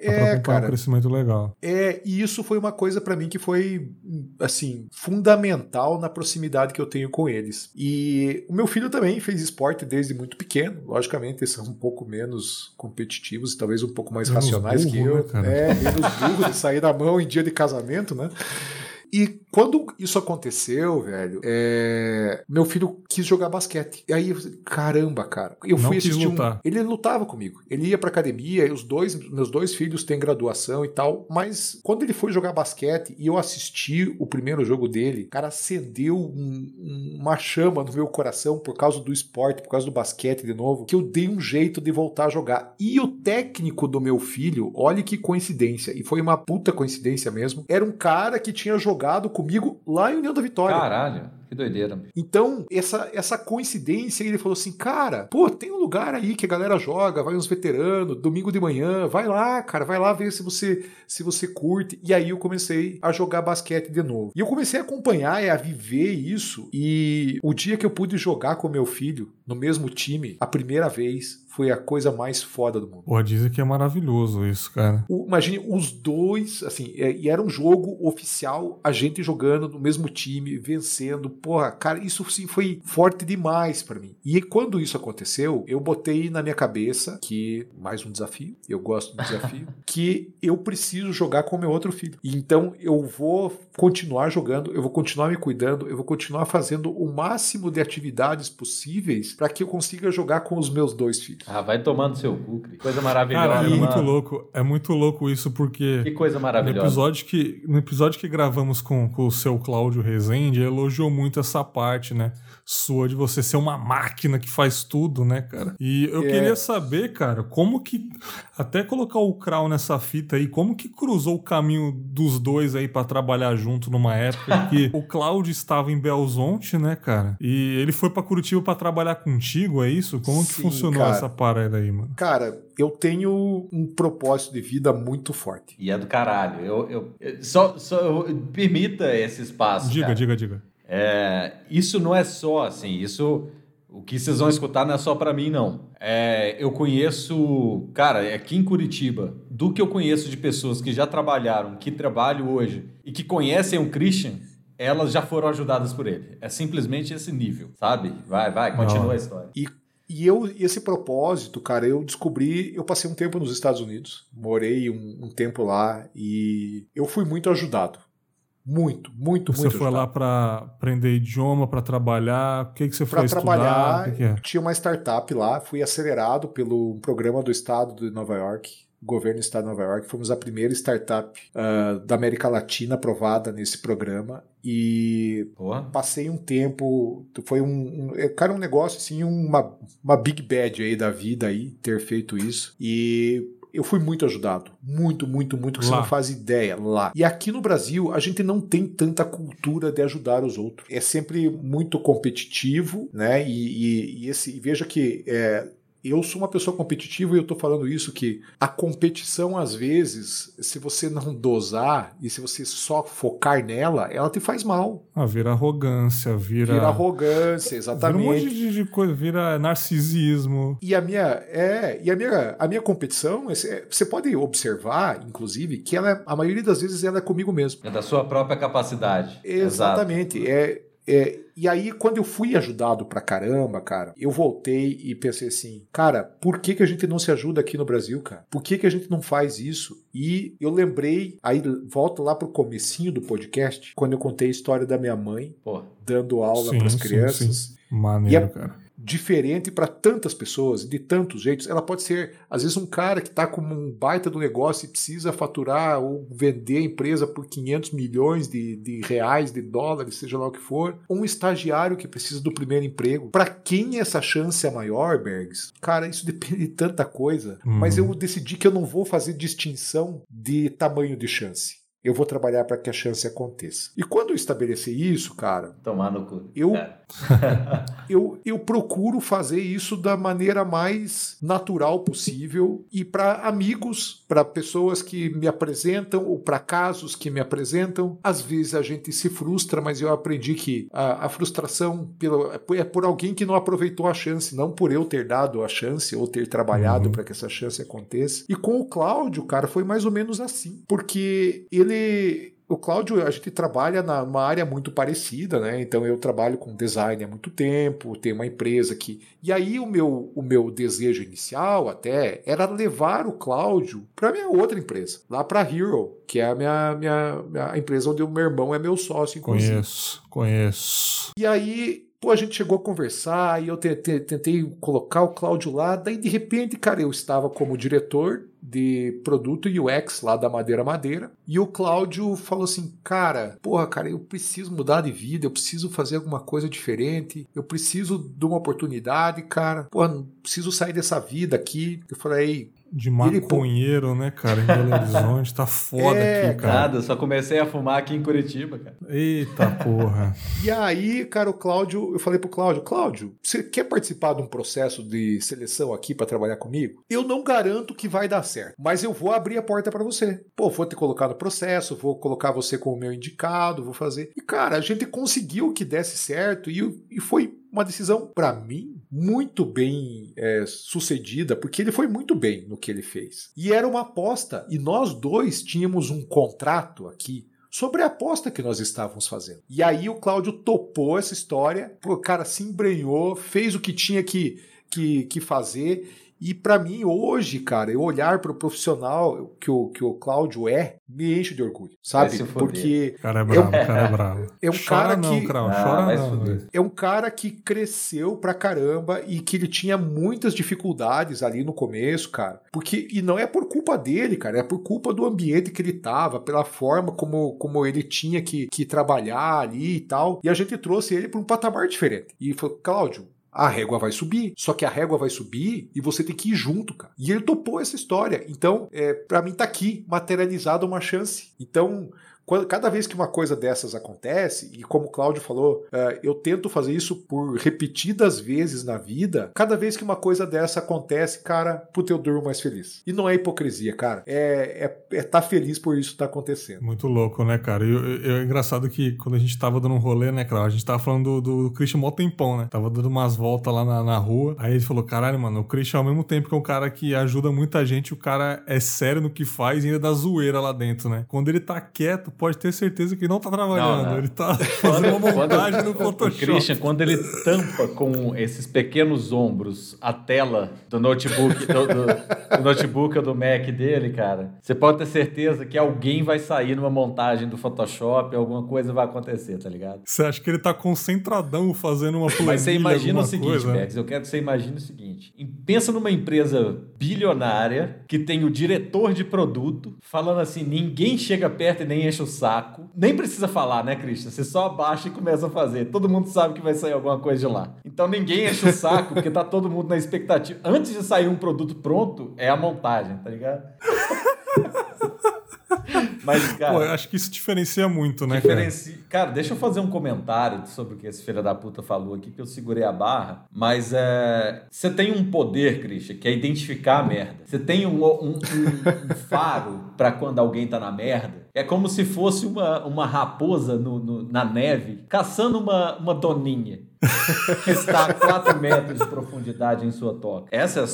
é, cara, um crescimento legal. É, e isso foi uma coisa para mim que foi, assim, fundamental na proximidade que eu tenho com eles. E o meu filho também fez esporte desde muito pequeno. Logicamente, eles são um pouco menos competitivos, talvez um pouco mais menos racionais burro, que eu. Né, cara? É, menos burro de sair da mão em dia de casamento, né? E quando isso aconteceu, velho, é... meu filho quis jogar basquete. E aí, caramba, cara. Eu Não fui quis assistir lutar. um. Ele lutava comigo. Ele ia pra academia, os dois, meus dois filhos têm graduação e tal. Mas quando ele foi jogar basquete e eu assisti o primeiro jogo dele, cara, acendeu um- uma chama no meu coração por causa do esporte, por causa do basquete de novo, que eu dei um jeito de voltar a jogar. E o técnico do meu filho, olha que coincidência, e foi uma puta coincidência mesmo, era um cara que tinha jogado comigo lá em União da Vitória. Caralho, que doideira. Então, essa, essa coincidência, ele falou assim: cara, pô, tem um lugar aí que a galera joga, vai uns veteranos, domingo de manhã, vai lá, cara, vai lá ver se você se você curte. E aí eu comecei a jogar basquete de novo. E eu comecei a acompanhar e a viver isso. E o dia que eu pude jogar com meu filho no mesmo time, a primeira vez, foi a coisa mais foda do mundo. Pô, dizem que é maravilhoso isso, cara. O- imagine os dois, assim, é- e era um jogo oficial, a gente jogando no mesmo time, vencendo. Porra, cara, isso sim foi forte demais pra mim. E quando isso aconteceu, eu botei na minha cabeça que, mais um desafio, eu gosto do desafio, que eu preciso jogar com meu outro filho. Então eu vou continuar jogando, eu vou continuar me cuidando, eu vou continuar fazendo o máximo de atividades possíveis para que eu consiga jogar com os meus dois filhos. Ah, vai tomando seu cu, Cris. Coisa maravilhosa, Cara, é muito louco. É muito louco isso, porque Que coisa no maravilhosa. episódio, que, no episódio que gravamos com, com o seu Cláudio Rezende, ele elogiou muito essa parte, né? Sua de você ser uma máquina que faz tudo, né, cara? E eu É. queria saber, cara, como que. Até colocar o Krau nessa fita aí, como que cruzou o caminho dos dois aí pra trabalhar junto numa época que o Cláudio estava em Belzonte, né, cara? E ele foi pra Curitiba pra trabalhar contigo, é isso? Como que Sim, funcionou cara. essa parada aí, mano? Cara, eu tenho um propósito de vida muito forte. E é do caralho. Eu, eu, eu- só, só eu- permita esse espaço. Diga, cara. diga, diga. É, isso não é só assim, isso o que vocês vão escutar não é só pra mim não. É, eu conheço, cara, aqui em Curitiba, do que eu conheço de pessoas que já trabalharam, que trabalham hoje e que conhecem o Christian, elas já foram ajudadas por ele. É simplesmente esse nível, sabe? Vai, vai, continua Não. a história. E eu, esse propósito, cara, eu descobri. Eu passei um tempo nos Estados Unidos, morei um, um tempo lá e eu fui muito ajudado. Muito, muito, Você muito foi lá ajudado. pra aprender idioma, pra trabalhar? O que, que você Para foi estudar? trabalhar, O que, que é? tinha uma startup lá, fui acelerado pelo um programa do estado de Nova York, governo do estado de Nova York. Fomos a primeira startup ah, da América Latina aprovada nesse programa e Porra. passei um tempo, foi um, um é, cara um negócio assim, uma, uma big bad aí da vida aí ter feito isso e eu fui muito ajudado, muito, muito, muito, que você Lá. não faz ideia lá. E aqui no Brasil, a gente não tem tanta cultura de ajudar os outros. É sempre muito competitivo, né? E, e- e esse, e veja que é, eu sou uma pessoa competitiva e eu tô falando isso que a competição às vezes, se você não dosar e se você só focar nela, ela te faz mal. Ah, vira arrogância, vira. Vira arrogância, Vira um exatamente. monte de, de coisa, vira narcisismo. E a minha é, e a minha, a minha competição, é- você pode observar, inclusive, que ela, é- a maioria das vezes ela é comigo mesmo. É da sua própria capacidade. Exato. Exatamente. É, é, e aí, quando eu fui ajudado pra caramba, cara, eu voltei e pensei assim, cara, por que, que a gente não se ajuda aqui no Brasil, cara? Por que, que a gente não faz isso? E eu lembrei, aí volto lá pro comecinho do podcast, quando eu contei a história da minha mãe Pô, dando aula Sim, para as sim, crianças. Maneiro, E a- cara. Diferente para tantas pessoas, de tantos jeitos. Ela pode ser, às vezes, um cara que está com um baita do negócio e precisa faturar ou vender a empresa por 500 milhões de, de reais, de dólares, seja lá o que for. Um estagiário que precisa do primeiro emprego. Para quem essa chance é maior, Bergs? Cara, isso depende de tanta coisa. Uhum. Mas eu decidi que eu não vou fazer distinção de tamanho de chance. Eu vou trabalhar para que a chance aconteça. E quando eu estabeleci isso, cara. Tomar no cu. Eu, eu, eu procuro fazer isso da maneira mais natural possível e para amigos, para pessoas que me apresentam ou para casos que me apresentam. Às vezes a gente se frustra, mas eu aprendi que a, a frustração pelo, é por alguém que não aproveitou a chance, não por eu ter dado a chance ou ter trabalhado uhum. para que essa chance aconteça. E com o Cláudio, cara, foi mais ou menos assim, porque ele ele o Cláudio, a gente trabalha numa área muito parecida, né? Então eu trabalho com design há muito tempo, tenho uma empresa aqui. E aí o meu, o meu desejo inicial até era levar o Cláudio para minha outra empresa, lá para Hero, que é a minha, minha, minha empresa onde o meu irmão é meu sócio, inclusive. Conheço, conheço. E aí Pô, a gente chegou a conversar e eu tentei colocar o Cláudio lá, daí de repente, cara, eu estava como diretor de produto UX lá da Madeira Madeira. E o Cláudio falou assim: Cara, porra, cara, eu preciso mudar de vida, eu preciso fazer alguma coisa diferente, eu preciso de uma oportunidade, cara. Porra, preciso sair dessa vida aqui. Eu falei: de maconheiro, ele, né, cara, em Belo Horizonte, tá foda é, aqui, cara. Nada, só comecei a fumar aqui em Curitiba, cara. Eita porra. e aí, cara, o Cláudio, eu falei pro Cláudio, Cláudio, você quer participar de um processo de seleção aqui para trabalhar comigo? Eu não garanto que vai dar certo, mas eu vou abrir a porta para você. Pô, vou te colocar no processo, vou colocar você como meu indicado, vou fazer. E, cara, a gente conseguiu que desse certo e, e foi uma decisão, para mim, muito bem é, sucedida, porque ele foi muito bem no que ele fez. E era uma aposta, e nós dois tínhamos um contrato aqui sobre a aposta que nós estávamos fazendo. E aí o Cláudio topou essa história, o cara se embrenhou, fez o que tinha que, que, que fazer e para mim, hoje, cara, eu olhar para o profissional que o, que o Cláudio é, me enche de orgulho, sabe? Porque. Cara é bravo, é um, cara é bravo. É um chora cara não, que. Crau, ah, chora não, é um cara que cresceu pra caramba e que ele tinha muitas dificuldades ali no começo, cara. Porque. E não é por culpa dele, cara, é por culpa do ambiente que ele tava, pela forma como, como ele tinha que, que trabalhar ali e tal. E a gente trouxe ele para um patamar diferente. E falou, Cláudio, a régua vai subir. Só que a régua vai subir e você tem que ir junto, cara. E ele topou essa história. Então, é, para mim tá aqui materializada uma chance. Então, cada vez que uma coisa dessas acontece, e como o Cláudio falou, uh, eu tento fazer isso por repetidas vezes na vida, cada vez que uma coisa dessa acontece, cara, puta, eu durmo mais feliz. E não é hipocrisia, cara. É, é, é tá feliz por isso tá acontecendo. Muito louco, né, cara? E é engraçado que quando a gente tava dando um rolê, né, Cláudio? A gente tava falando do, do Christian mó tempão, né? Tava dando umas voltas lá na, na rua. Aí ele falou: caralho, mano, o Christian, ao mesmo tempo que é um cara que ajuda muita gente, o cara é sério no que faz e ainda dá zoeira lá dentro, né? Quando ele tá quieto, pode ter certeza que não tá trabalhando. Não, não. Ele tá fazendo uma montagem no Photoshop. O Christian, quando ele tampa com esses pequenos ombros a tela do notebook, do, do, do notebook ou do Mac dele, cara, você pode ter certeza que alguém vai sair numa montagem do Photoshop, alguma coisa vai acontecer, tá ligado? Você acha que ele tá concentradão fazendo uma planilha, Mas você imagina o seguinte, Max, eu quero que você imagine o seguinte. Pensa numa empresa bilionária que tem o diretor de produto falando assim, ninguém chega perto e nem enche o saco. Nem precisa falar, né, Christian? Você só abaixa e começa a fazer. Todo mundo sabe que vai sair alguma coisa de lá. Então ninguém enche o saco, porque tá todo mundo na expectativa. Antes de sair um produto pronto, é a montagem, tá ligado? Mas, cara. Pô, eu acho que isso diferencia muito, né, diferencia... cara? Cara, deixa eu fazer um comentário sobre o que esse filho da puta falou aqui, que eu segurei a barra. Mas é. Você tem um poder, Christian, que é identificar a merda. Você tem um, um, um, um faro para quando alguém tá na merda. É como se fosse uma, uma raposa no, no, na neve caçando uma, uma doninha que está a 4 metros de profundidade em sua toca. Essa é a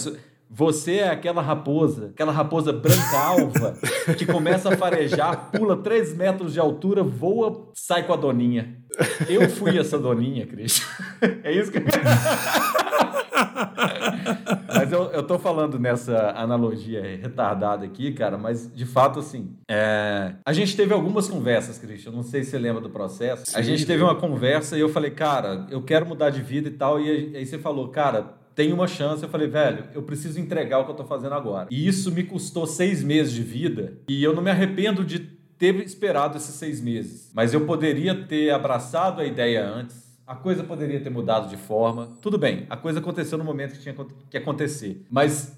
você é aquela raposa, aquela raposa branca alva, que começa a farejar, pula 3 metros de altura, voa, sai com a doninha. Eu fui essa doninha, Cris. É isso que. mas eu, eu tô falando nessa analogia retardada aqui, cara, mas de fato, assim, é... a gente teve algumas conversas, Christian, não sei se você lembra do processo. Sim, a gente teve uma conversa e eu falei, cara, eu quero mudar de vida e tal, e aí você falou, cara, tem uma chance. Eu falei, velho, eu preciso entregar o que eu tô fazendo agora. E isso me custou seis meses de vida e eu não me arrependo de ter esperado esses seis meses. Mas eu poderia ter abraçado a ideia antes. A coisa poderia ter mudado de forma. Tudo bem, a coisa aconteceu no momento que tinha que acontecer. Mas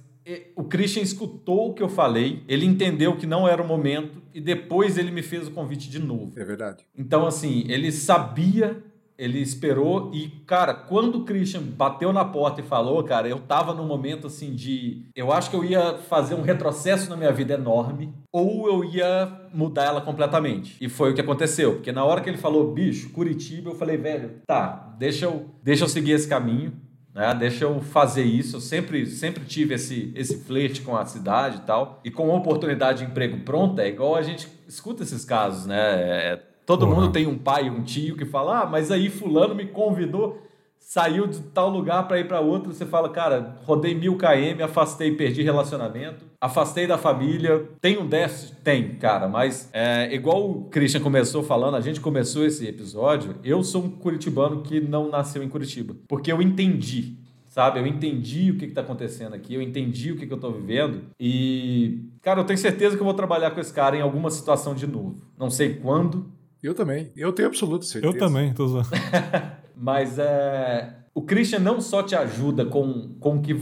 o Christian escutou o que eu falei, ele entendeu que não era o momento e depois ele me fez o convite de novo. É verdade. Então, assim, ele sabia ele esperou e, cara, quando o Christian bateu na porta e falou, cara, eu tava num momento assim de. Eu acho que eu ia fazer um retrocesso na minha vida enorme, ou eu ia mudar ela completamente. E foi o que aconteceu, porque na hora que ele falou, bicho, Curitiba, eu falei, velho, tá, deixa eu, deixa eu seguir esse caminho. Né? Deixa eu fazer isso. Eu sempre, sempre tive esse, esse flerte com a cidade e tal. E com uma oportunidade de emprego pronta, é igual a gente escuta esses casos, né? É, Todo mundo tem um pai, um tio que fala: "Ah, mas aí fulano me convidou, saiu de tal lugar para ir para outro". Você fala: "Cara, rodei mil km, afastei, perdi relacionamento, afastei da família, tem um déficit, tem, cara, mas é, igual o Christian começou falando, a gente começou esse episódio, eu sou um curitibano que não nasceu em Curitiba, porque eu entendi sabe? Eu entendi o que está acontecendo aqui, eu entendi o que, que eu estou vivendo e, cara, eu tenho certeza que eu vou trabalhar com esse cara em alguma situação de novo. Não sei quando, eu também. Eu tenho absoluta certeza. Eu também, tô zoando. Mas é, o Christian não só te ajuda com, com que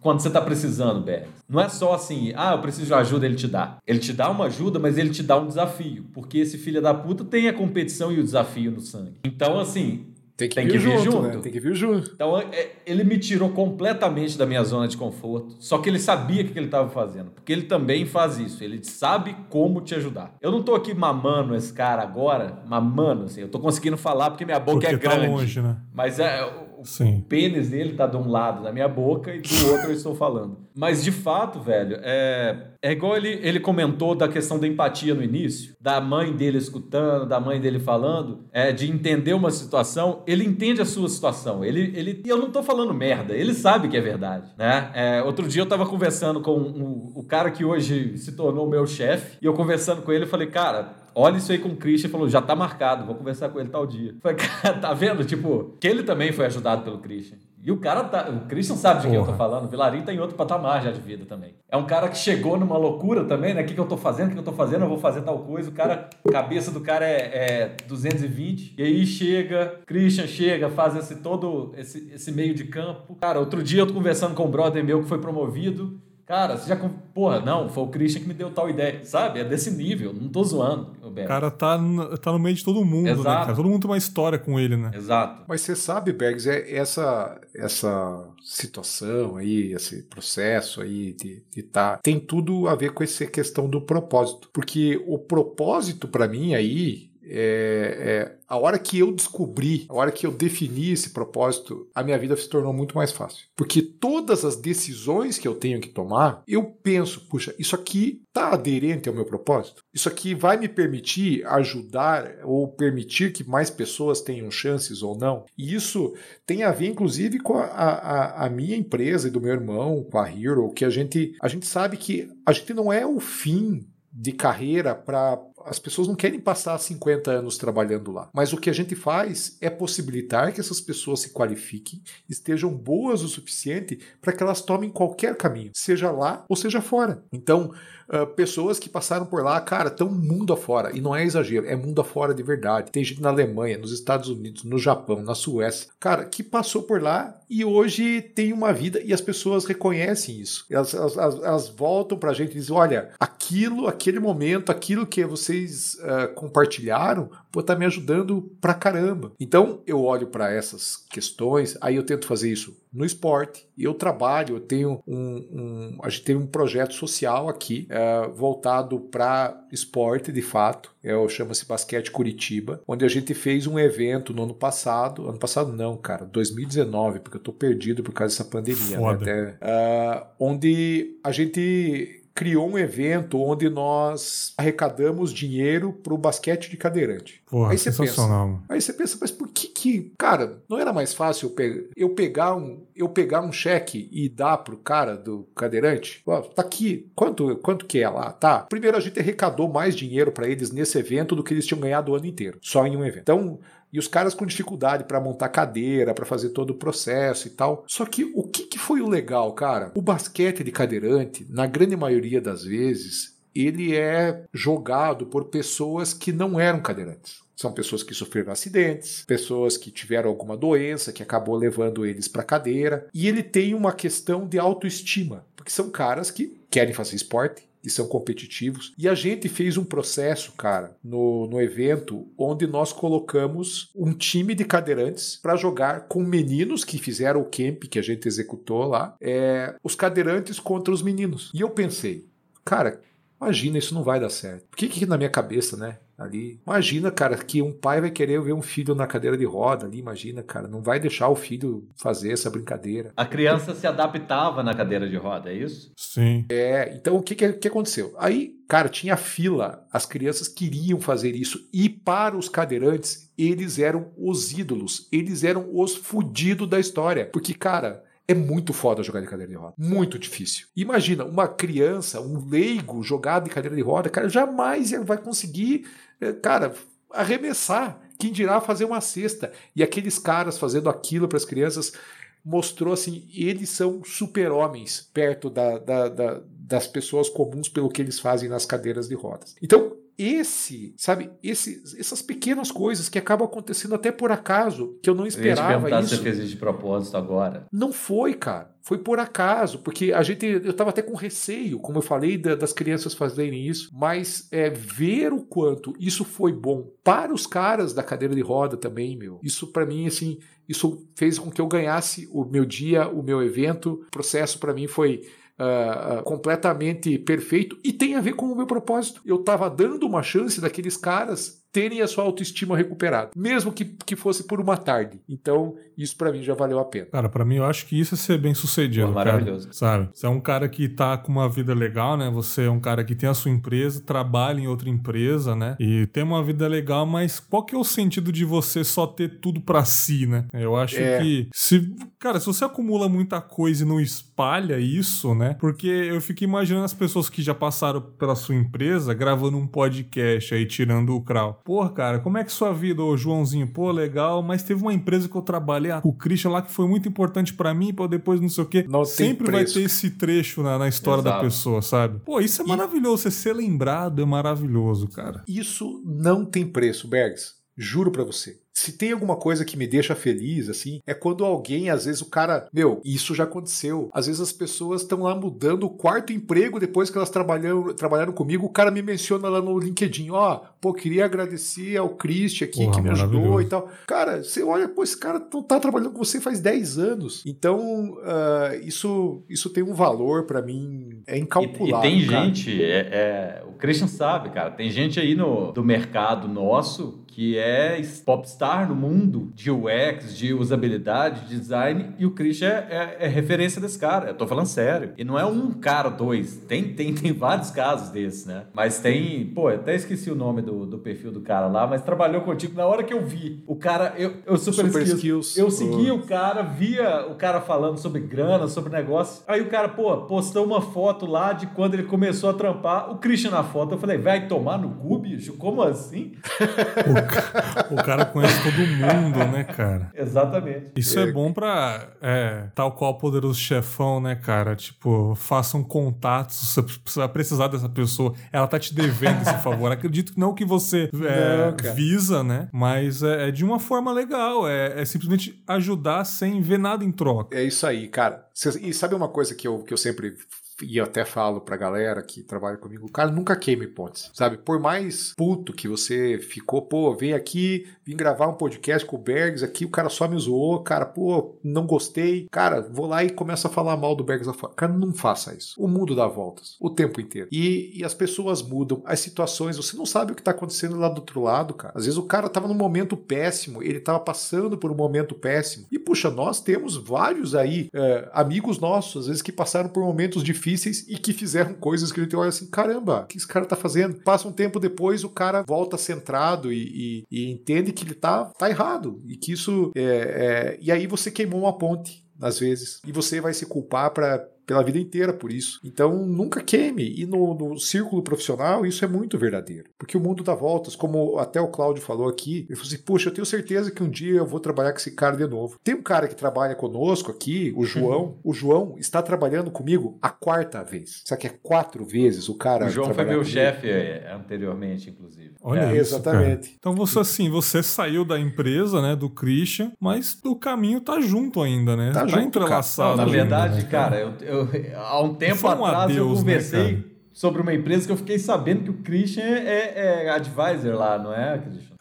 quando você está precisando, Berg. Não é só assim, ah, eu preciso de ajuda, ele te dá. Ele te dá uma ajuda, mas ele te dá um desafio. Porque esse filho da puta tem a competição e o desafio no sangue. Então, assim, tem que, tem vir, que vir junto, junto. Né? Tem que vir junto. Então, é, ele me tirou completamente da minha zona de conforto. Só que ele sabia o que ele estava fazendo. Porque ele também faz isso. Ele sabe como te ajudar. Eu não tô aqui mamando esse cara agora, mamando, assim. Eu tô conseguindo falar porque minha boca porque é grande. Tá longe, né? Mas é, Sim. O pênis dele tá de um lado da minha boca e do outro eu estou falando. Mas de fato, velho, é, é igual ele, ele comentou da questão da empatia no início, da mãe dele escutando, da mãe dele falando, é, de entender uma situação. Ele entende a sua situação. Ele, ele, eu não tô falando merda, ele sabe que é verdade, né? É, outro dia eu tava conversando com um, o cara que hoje se tornou meu chefe, e eu conversando com ele, eu falei, cara, olha isso aí com o Christian e falou: já tá marcado, vou conversar com ele tal dia. Falei, cara, tá vendo? Tipo, que ele também foi ajudado pelo Christian. E o cara tá. O Christian sabe de quem eu tô falando. O Vilarim tá em outro patamar já de vida também. É um cara que chegou numa loucura também, né? O que, que eu tô fazendo? O que, que eu tô fazendo? Eu vou fazer tal coisa. O cara, a cabeça do cara é, é 220. E aí chega, Christian chega, faz esse todo esse, esse meio de campo. Cara, outro dia eu tô conversando com um brother meu que foi promovido. Cara, você já. Porra, não, foi o Christian que me deu tal ideia. Sabe? É desse nível, não tô zoando. O cara tá, no, tá no meio de todo mundo, Exato. né, cara? Todo mundo tem uma história com ele, né? Exato. Mas você sabe, Bergs, é essa, essa situação aí, esse processo aí de, de tá. Tem tudo a ver com essa questão do propósito. Porque o propósito, para mim, aí, é, é, a hora que eu descobri, a hora que eu defini esse propósito, a minha vida se tornou muito mais fácil. Porque todas as decisões que eu tenho que tomar, eu penso, puxa, isso aqui está aderente ao meu propósito? Isso aqui vai me permitir ajudar ou permitir que mais pessoas tenham chances ou não? E isso tem a ver, inclusive, com a, a, a minha empresa e do meu irmão, com a Hero, que a gente, a gente sabe que a gente não é o fim de carreira para as pessoas não querem passar 50 anos trabalhando lá. Mas o que a gente faz é possibilitar que essas pessoas se qualifiquem, estejam boas o suficiente para que elas tomem qualquer caminho, seja lá ou seja fora. Então, uh, pessoas que passaram por lá, cara, estão mundo afora. E não é exagero, é mundo afora de verdade. Tem gente na Alemanha, nos Estados Unidos, no Japão, na Suécia, cara, que passou por lá e hoje tem uma vida e as pessoas reconhecem isso. Elas, elas, elas voltam pra gente e dizem: olha, aquilo, aquele momento, aquilo que vocês uh, compartilharam, pô, tá me ajudando pra caramba. Então eu olho para essas questões, aí eu tento fazer isso no esporte. E eu trabalho, eu tenho um, um, a gente tem um projeto social aqui é, voltado para esporte, de fato. É, chama-se Basquete Curitiba, onde a gente fez um evento no ano passado. Ano passado não, cara, 2019, porque eu tô perdido por causa dessa pandemia. Né? Até, uh, onde a gente criou um evento onde nós arrecadamos dinheiro para o basquete de cadeirante. Porra, aí você pensa, aí você pensa, mas por que que, cara, não era mais fácil eu pegar um, eu pegar um cheque e dar pro cara do cadeirante? Ó, tá aqui, quanto, quanto que é lá, tá? Primeiro a gente arrecadou mais dinheiro para eles nesse evento do que eles tinham ganhado o ano inteiro, só em um evento. Então, e os caras com dificuldade para montar cadeira, para fazer todo o processo e tal. Só que o que, que foi o legal, cara? O basquete de cadeirante, na grande maioria das vezes, ele é jogado por pessoas que não eram cadeirantes. São pessoas que sofreram acidentes, pessoas que tiveram alguma doença que acabou levando eles para cadeira. E ele tem uma questão de autoestima, porque são caras que querem fazer esporte, que são competitivos. E a gente fez um processo, cara, no, no evento, onde nós colocamos um time de cadeirantes para jogar com meninos que fizeram o camp que a gente executou lá, é, os cadeirantes contra os meninos. E eu pensei, cara, imagina, isso não vai dar certo. Por que que na minha cabeça, né? ali. Imagina, cara, que um pai vai querer ver um filho na cadeira de roda ali, imagina, cara, não vai deixar o filho fazer essa brincadeira. A criança se adaptava na cadeira de roda, é isso? Sim. É, então o que, que, que aconteceu? Aí, cara, tinha fila, as crianças queriam fazer isso, e para os cadeirantes, eles eram os ídolos, eles eram os fudidos da história, porque, cara, é muito foda jogar de cadeira de roda. Muito difícil. Imagina, uma criança, um leigo jogado de cadeira de roda, cara, jamais vai conseguir é, cara, arremessar. Quem dirá fazer uma cesta? E aqueles caras fazendo aquilo para as crianças mostrou assim: eles são super-homens perto da, da, da, das pessoas comuns pelo que eles fazem nas cadeiras de rodas. Então, esse, sabe, esse, essas pequenas coisas que acabam acontecendo até por acaso, que eu não esperava eu isso. Se você fez de propósito agora. Não foi, cara. Foi por acaso, porque a gente, eu estava até com receio, como eu falei, da, das crianças fazerem isso, mas é ver o quanto isso foi bom para os caras da cadeira de roda também, meu. Isso para mim, assim, isso fez com que eu ganhasse o meu dia, o meu evento. O processo para mim foi uh, completamente perfeito e tem a ver com o meu propósito. Eu estava dando uma chance daqueles caras terem a sua autoestima recuperada, mesmo que, que fosse por uma tarde. Então, isso para mim já valeu a pena. Cara, para mim eu acho que isso é ser bem sucedido, Pô, maravilhoso. Cara, sabe? Você é um cara que tá com uma vida legal, né? Você é um cara que tem a sua empresa, trabalha em outra empresa, né? E tem uma vida legal, mas qual que é o sentido de você só ter tudo para si, né? Eu acho é. que se, cara, se você acumula muita coisa e não espalha isso, né? Porque eu fico imaginando as pessoas que já passaram pela sua empresa gravando um podcast aí tirando o crau. Pô, cara, como é que sua vida, ô Joãozinho? Pô, legal, mas teve uma empresa que eu trabalhei, o Christian lá, que foi muito importante para mim, pô, depois não sei o quê. Não Sempre vai ter esse trecho na, na história Exato. da pessoa, sabe? Pô, isso é e... maravilhoso. Você ser lembrado é maravilhoso, cara. Isso não tem preço, Bergs. Juro para você se tem alguma coisa que me deixa feliz, assim, é quando alguém, às vezes o cara, meu, isso já aconteceu. Às vezes as pessoas estão lá mudando o quarto emprego depois que elas trabalharam, trabalharam comigo, o cara me menciona lá no LinkedIn, ó, oh, pô, queria agradecer ao Christian aqui Porra, que me ajudou e tal. Cara, você olha, pô, esse cara não tá trabalhando com você faz 10 anos. Então, uh, isso, isso tem um valor para mim, é incalculável. E, e tem cara. gente, é, é, o Christian sabe, cara, tem gente aí no, do mercado nosso que é popstar no mundo de UX, de usabilidade, de design, e o Christian é, é, é, referência desse cara. Eu tô falando sério. E não é um cara, dois. Tem, tem, tem vários casos desses, né? Mas tem. Pô, eu até esqueci o nome do, do perfil do cara lá, mas trabalhou contigo na hora que eu vi. O cara, eu, eu super, super skills, skills. Eu segui o cara, via o cara falando sobre grana, sobre negócio. Aí o cara, pô, postou uma foto lá de quando ele começou a trampar. O Christian na foto. Eu falei, vai tomar no cu, bicho? Como assim? o cara conhece todo mundo, né, cara? Exatamente. Isso é, é bom pra, é, tal qual o poderoso chefão, né, cara? Tipo, façam contatos, você vai precisar dessa pessoa, ela tá te devendo esse favor. Acredito que não que você é, não, visa, né? Mas é, é, de uma forma legal, é, é simplesmente ajudar sem ver nada em troca. É isso aí, cara. E sabe uma coisa que eu, que eu sempre e eu até falo pra galera que trabalha comigo, cara, nunca queime hipótese, sabe? Por mais puto que você ficou, pô, vem aqui, vim gravar um podcast com o Bergs aqui, o cara só me zoou, cara, pô, não gostei. Cara, vou lá e começo a falar mal do Bergs. Cara, não faça isso. O mundo dá voltas o tempo inteiro. E, e as pessoas mudam, as situações, você não sabe o que tá acontecendo lá do outro lado, cara. Às vezes o cara tava num momento péssimo, ele tava passando por um momento péssimo. E, puxa, nós temos vários aí, é, amigos nossos, às vezes que passaram por momentos difíceis difíceis e que fizeram coisas que a gente olha assim: caramba, o que esse cara tá fazendo? Passa um tempo depois, o cara volta centrado e, e, e entende que ele tá, tá errado e que isso. É, é, e aí você queimou uma ponte às vezes, e você vai se culpar para pela vida inteira por isso. Então nunca queime. E no, no círculo profissional isso é muito verdadeiro. Porque o mundo dá voltas, como até o Cláudio falou aqui. Ele falou assim: Poxa, eu tenho certeza que um dia eu vou trabalhar com esse cara de novo. Tem um cara que trabalha conosco aqui, o João. Uhum. O João está trabalhando comigo a quarta vez. Sabe que é quatro vezes o cara. O João foi meu chefe é, anteriormente, inclusive. Olha é, isso, Exatamente. Cara. Então você assim, você saiu da empresa, né, do Christian, mas o caminho tá junto ainda, né? Tá, tá junto, entrelaçado. Não, na verdade, né? cara, eu, eu, há um tempo um atrás adeus, eu né, conversei né, sobre uma empresa que eu fiquei sabendo que o Christian é, é advisor lá, não é, Christian?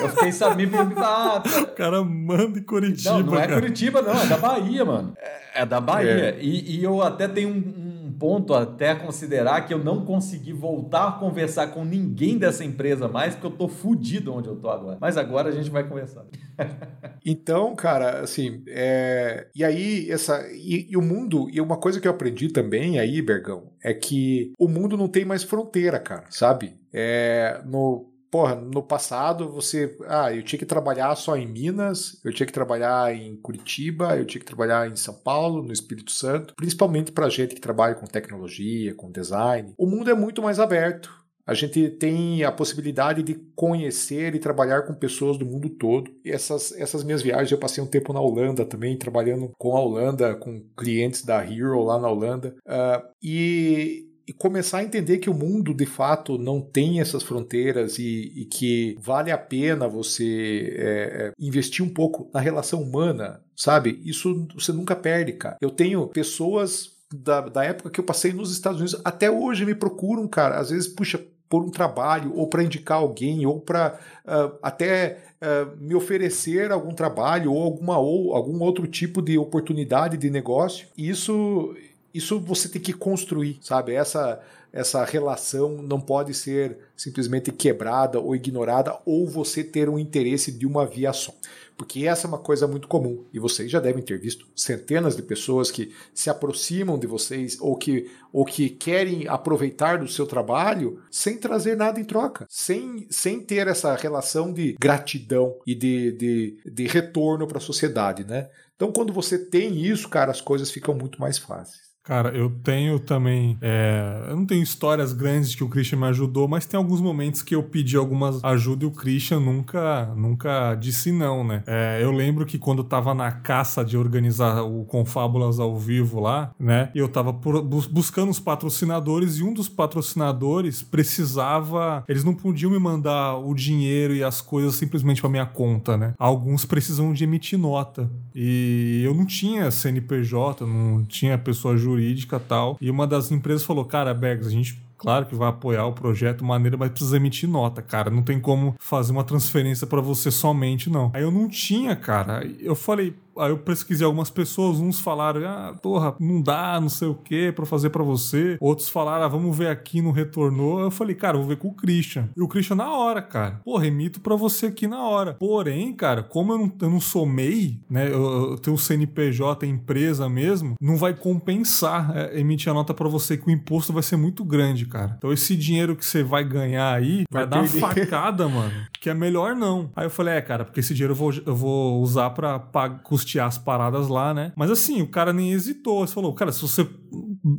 Eu fiquei sabendo. Ah, tá. O cara manda em Curitiba. Não, não é cara. Curitiba, não, é da Bahia, mano. É, é da Bahia. É. E, e, eu até tenho um, um, ponto até considerar que eu não consegui voltar a conversar com ninguém dessa empresa mais, porque eu tô fudido onde eu tô agora. Mas agora a gente vai conversar. então, cara, assim, é... e aí, essa. E, e o mundo, e uma coisa que eu aprendi também aí, Bergão, é que o mundo não tem mais fronteira, cara, sabe? É, no, porra, no passado você. Ah, eu tinha que trabalhar só em Minas, eu tinha que trabalhar em Curitiba, eu tinha que trabalhar em São Paulo, no Espírito Santo, principalmente para gente que trabalha com tecnologia, com design. O mundo é muito mais aberto. A gente tem a possibilidade de conhecer e trabalhar com pessoas do mundo todo. Essas, essas minhas viagens, eu passei um tempo na Holanda também, trabalhando com a Holanda, com clientes da Hero lá na Holanda. Uh, e e começar a entender que o mundo de fato não tem essas fronteiras e, e que vale a pena você é, é, investir um pouco na relação humana, sabe? Isso você nunca perde, cara. Eu tenho pessoas da, da época que eu passei nos Estados Unidos, até hoje me procuram, cara. Às vezes, puxa, por um trabalho, ou para indicar alguém, ou para uh, ah, até uh, me oferecer algum trabalho, ou alguma ou algum outro tipo de oportunidade de negócio. Isso isso você tem que construir, sabe? Essa essa relação não pode ser simplesmente quebrada ou ignorada ou você ter um interesse de uma via só. Porque essa é uma coisa muito comum e vocês já devem ter visto centenas de pessoas que se aproximam de vocês ou que, ou que querem aproveitar do seu trabalho sem trazer nada em troca, sem, sem ter essa relação de gratidão e de, de, de retorno para a sociedade, né? Então, quando você tem isso, cara, as coisas ficam muito mais fáceis. Cara, eu tenho também. É, eu não tenho histórias grandes que o Christian me ajudou, mas tem alguns momentos que eu pedi algumas ajuda e o Christian nunca, nunca disse não, né? É, eu lembro que quando eu tava na caça de organizar o Confábulas ao vivo lá, né? Eu tava por, buscando os patrocinadores e um dos patrocinadores precisava. Eles não podiam me mandar o dinheiro e as coisas simplesmente pra minha conta, né? Alguns precisam de emitir nota. E eu não tinha CNPJ, não tinha pessoa jurídica jurídica tal. E uma das empresas falou: Cara, Bergs, a gente claro que vai apoiar o projeto maneira, mas precisa emitir nota, cara. Não tem como fazer uma transferência para você somente, não. Aí eu não tinha, cara. Eu falei, Aí eu pesquisei algumas pessoas, uns falaram, ah, porra, não dá, não sei o que, pra fazer para você. Outros falaram, ah, vamos ver aqui, não retornou. Eu falei, cara, vou ver com o Christian. E o Christian na hora, cara. Pô, remito para você aqui na hora. Porém, cara, como eu não, eu não sou MEI, né, eu, eu tenho o CNPJ, empresa mesmo, não vai compensar é, emitir a nota para você que o imposto vai ser muito grande, cara. Então esse dinheiro que você vai ganhar aí vai, vai dar uma facada, mano, que é melhor não. Aí eu falei, é, cara, porque esse dinheiro eu vou, eu vou usar pra custear custear as paradas lá, né? Mas assim, o cara nem hesitou. Ele falou, cara, se você,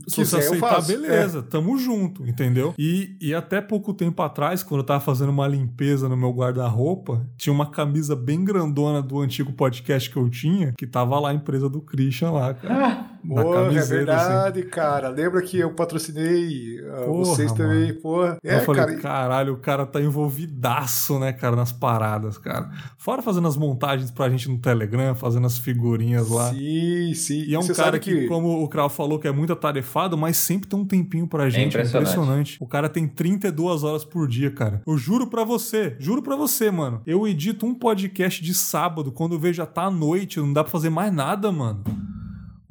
se você aceitar, beleza, é. tamo junto, entendeu? E, e até pouco tempo atrás, quando eu tava fazendo uma limpeza no meu guarda-roupa, tinha uma camisa bem grandona do antigo podcast que eu tinha, que tava lá a empresa do Christian lá, cara. Ah. Porra, é assim. verdade, assim. cara. Lembra que eu patrocinei uh, porra, vocês também, mano. porra. É, eu falei, cara... caralho, o cara tá envolvidaço, né, cara, nas paradas, cara. Fora fazendo as montagens pra gente no Telegram, fazendo as figurinhas lá. Sim, sim. E é um Você cara que, que, como o Krau falou, que é muito atarefado, mas sempre tem um tempinho pra gente. É impressionante. impressionante. O cara tem 32 horas por dia, cara. Eu juro pra você, juro pra você, mano. Eu edito um podcast de sábado, quando eu vejo já tá à noite, não dá pra fazer mais nada, mano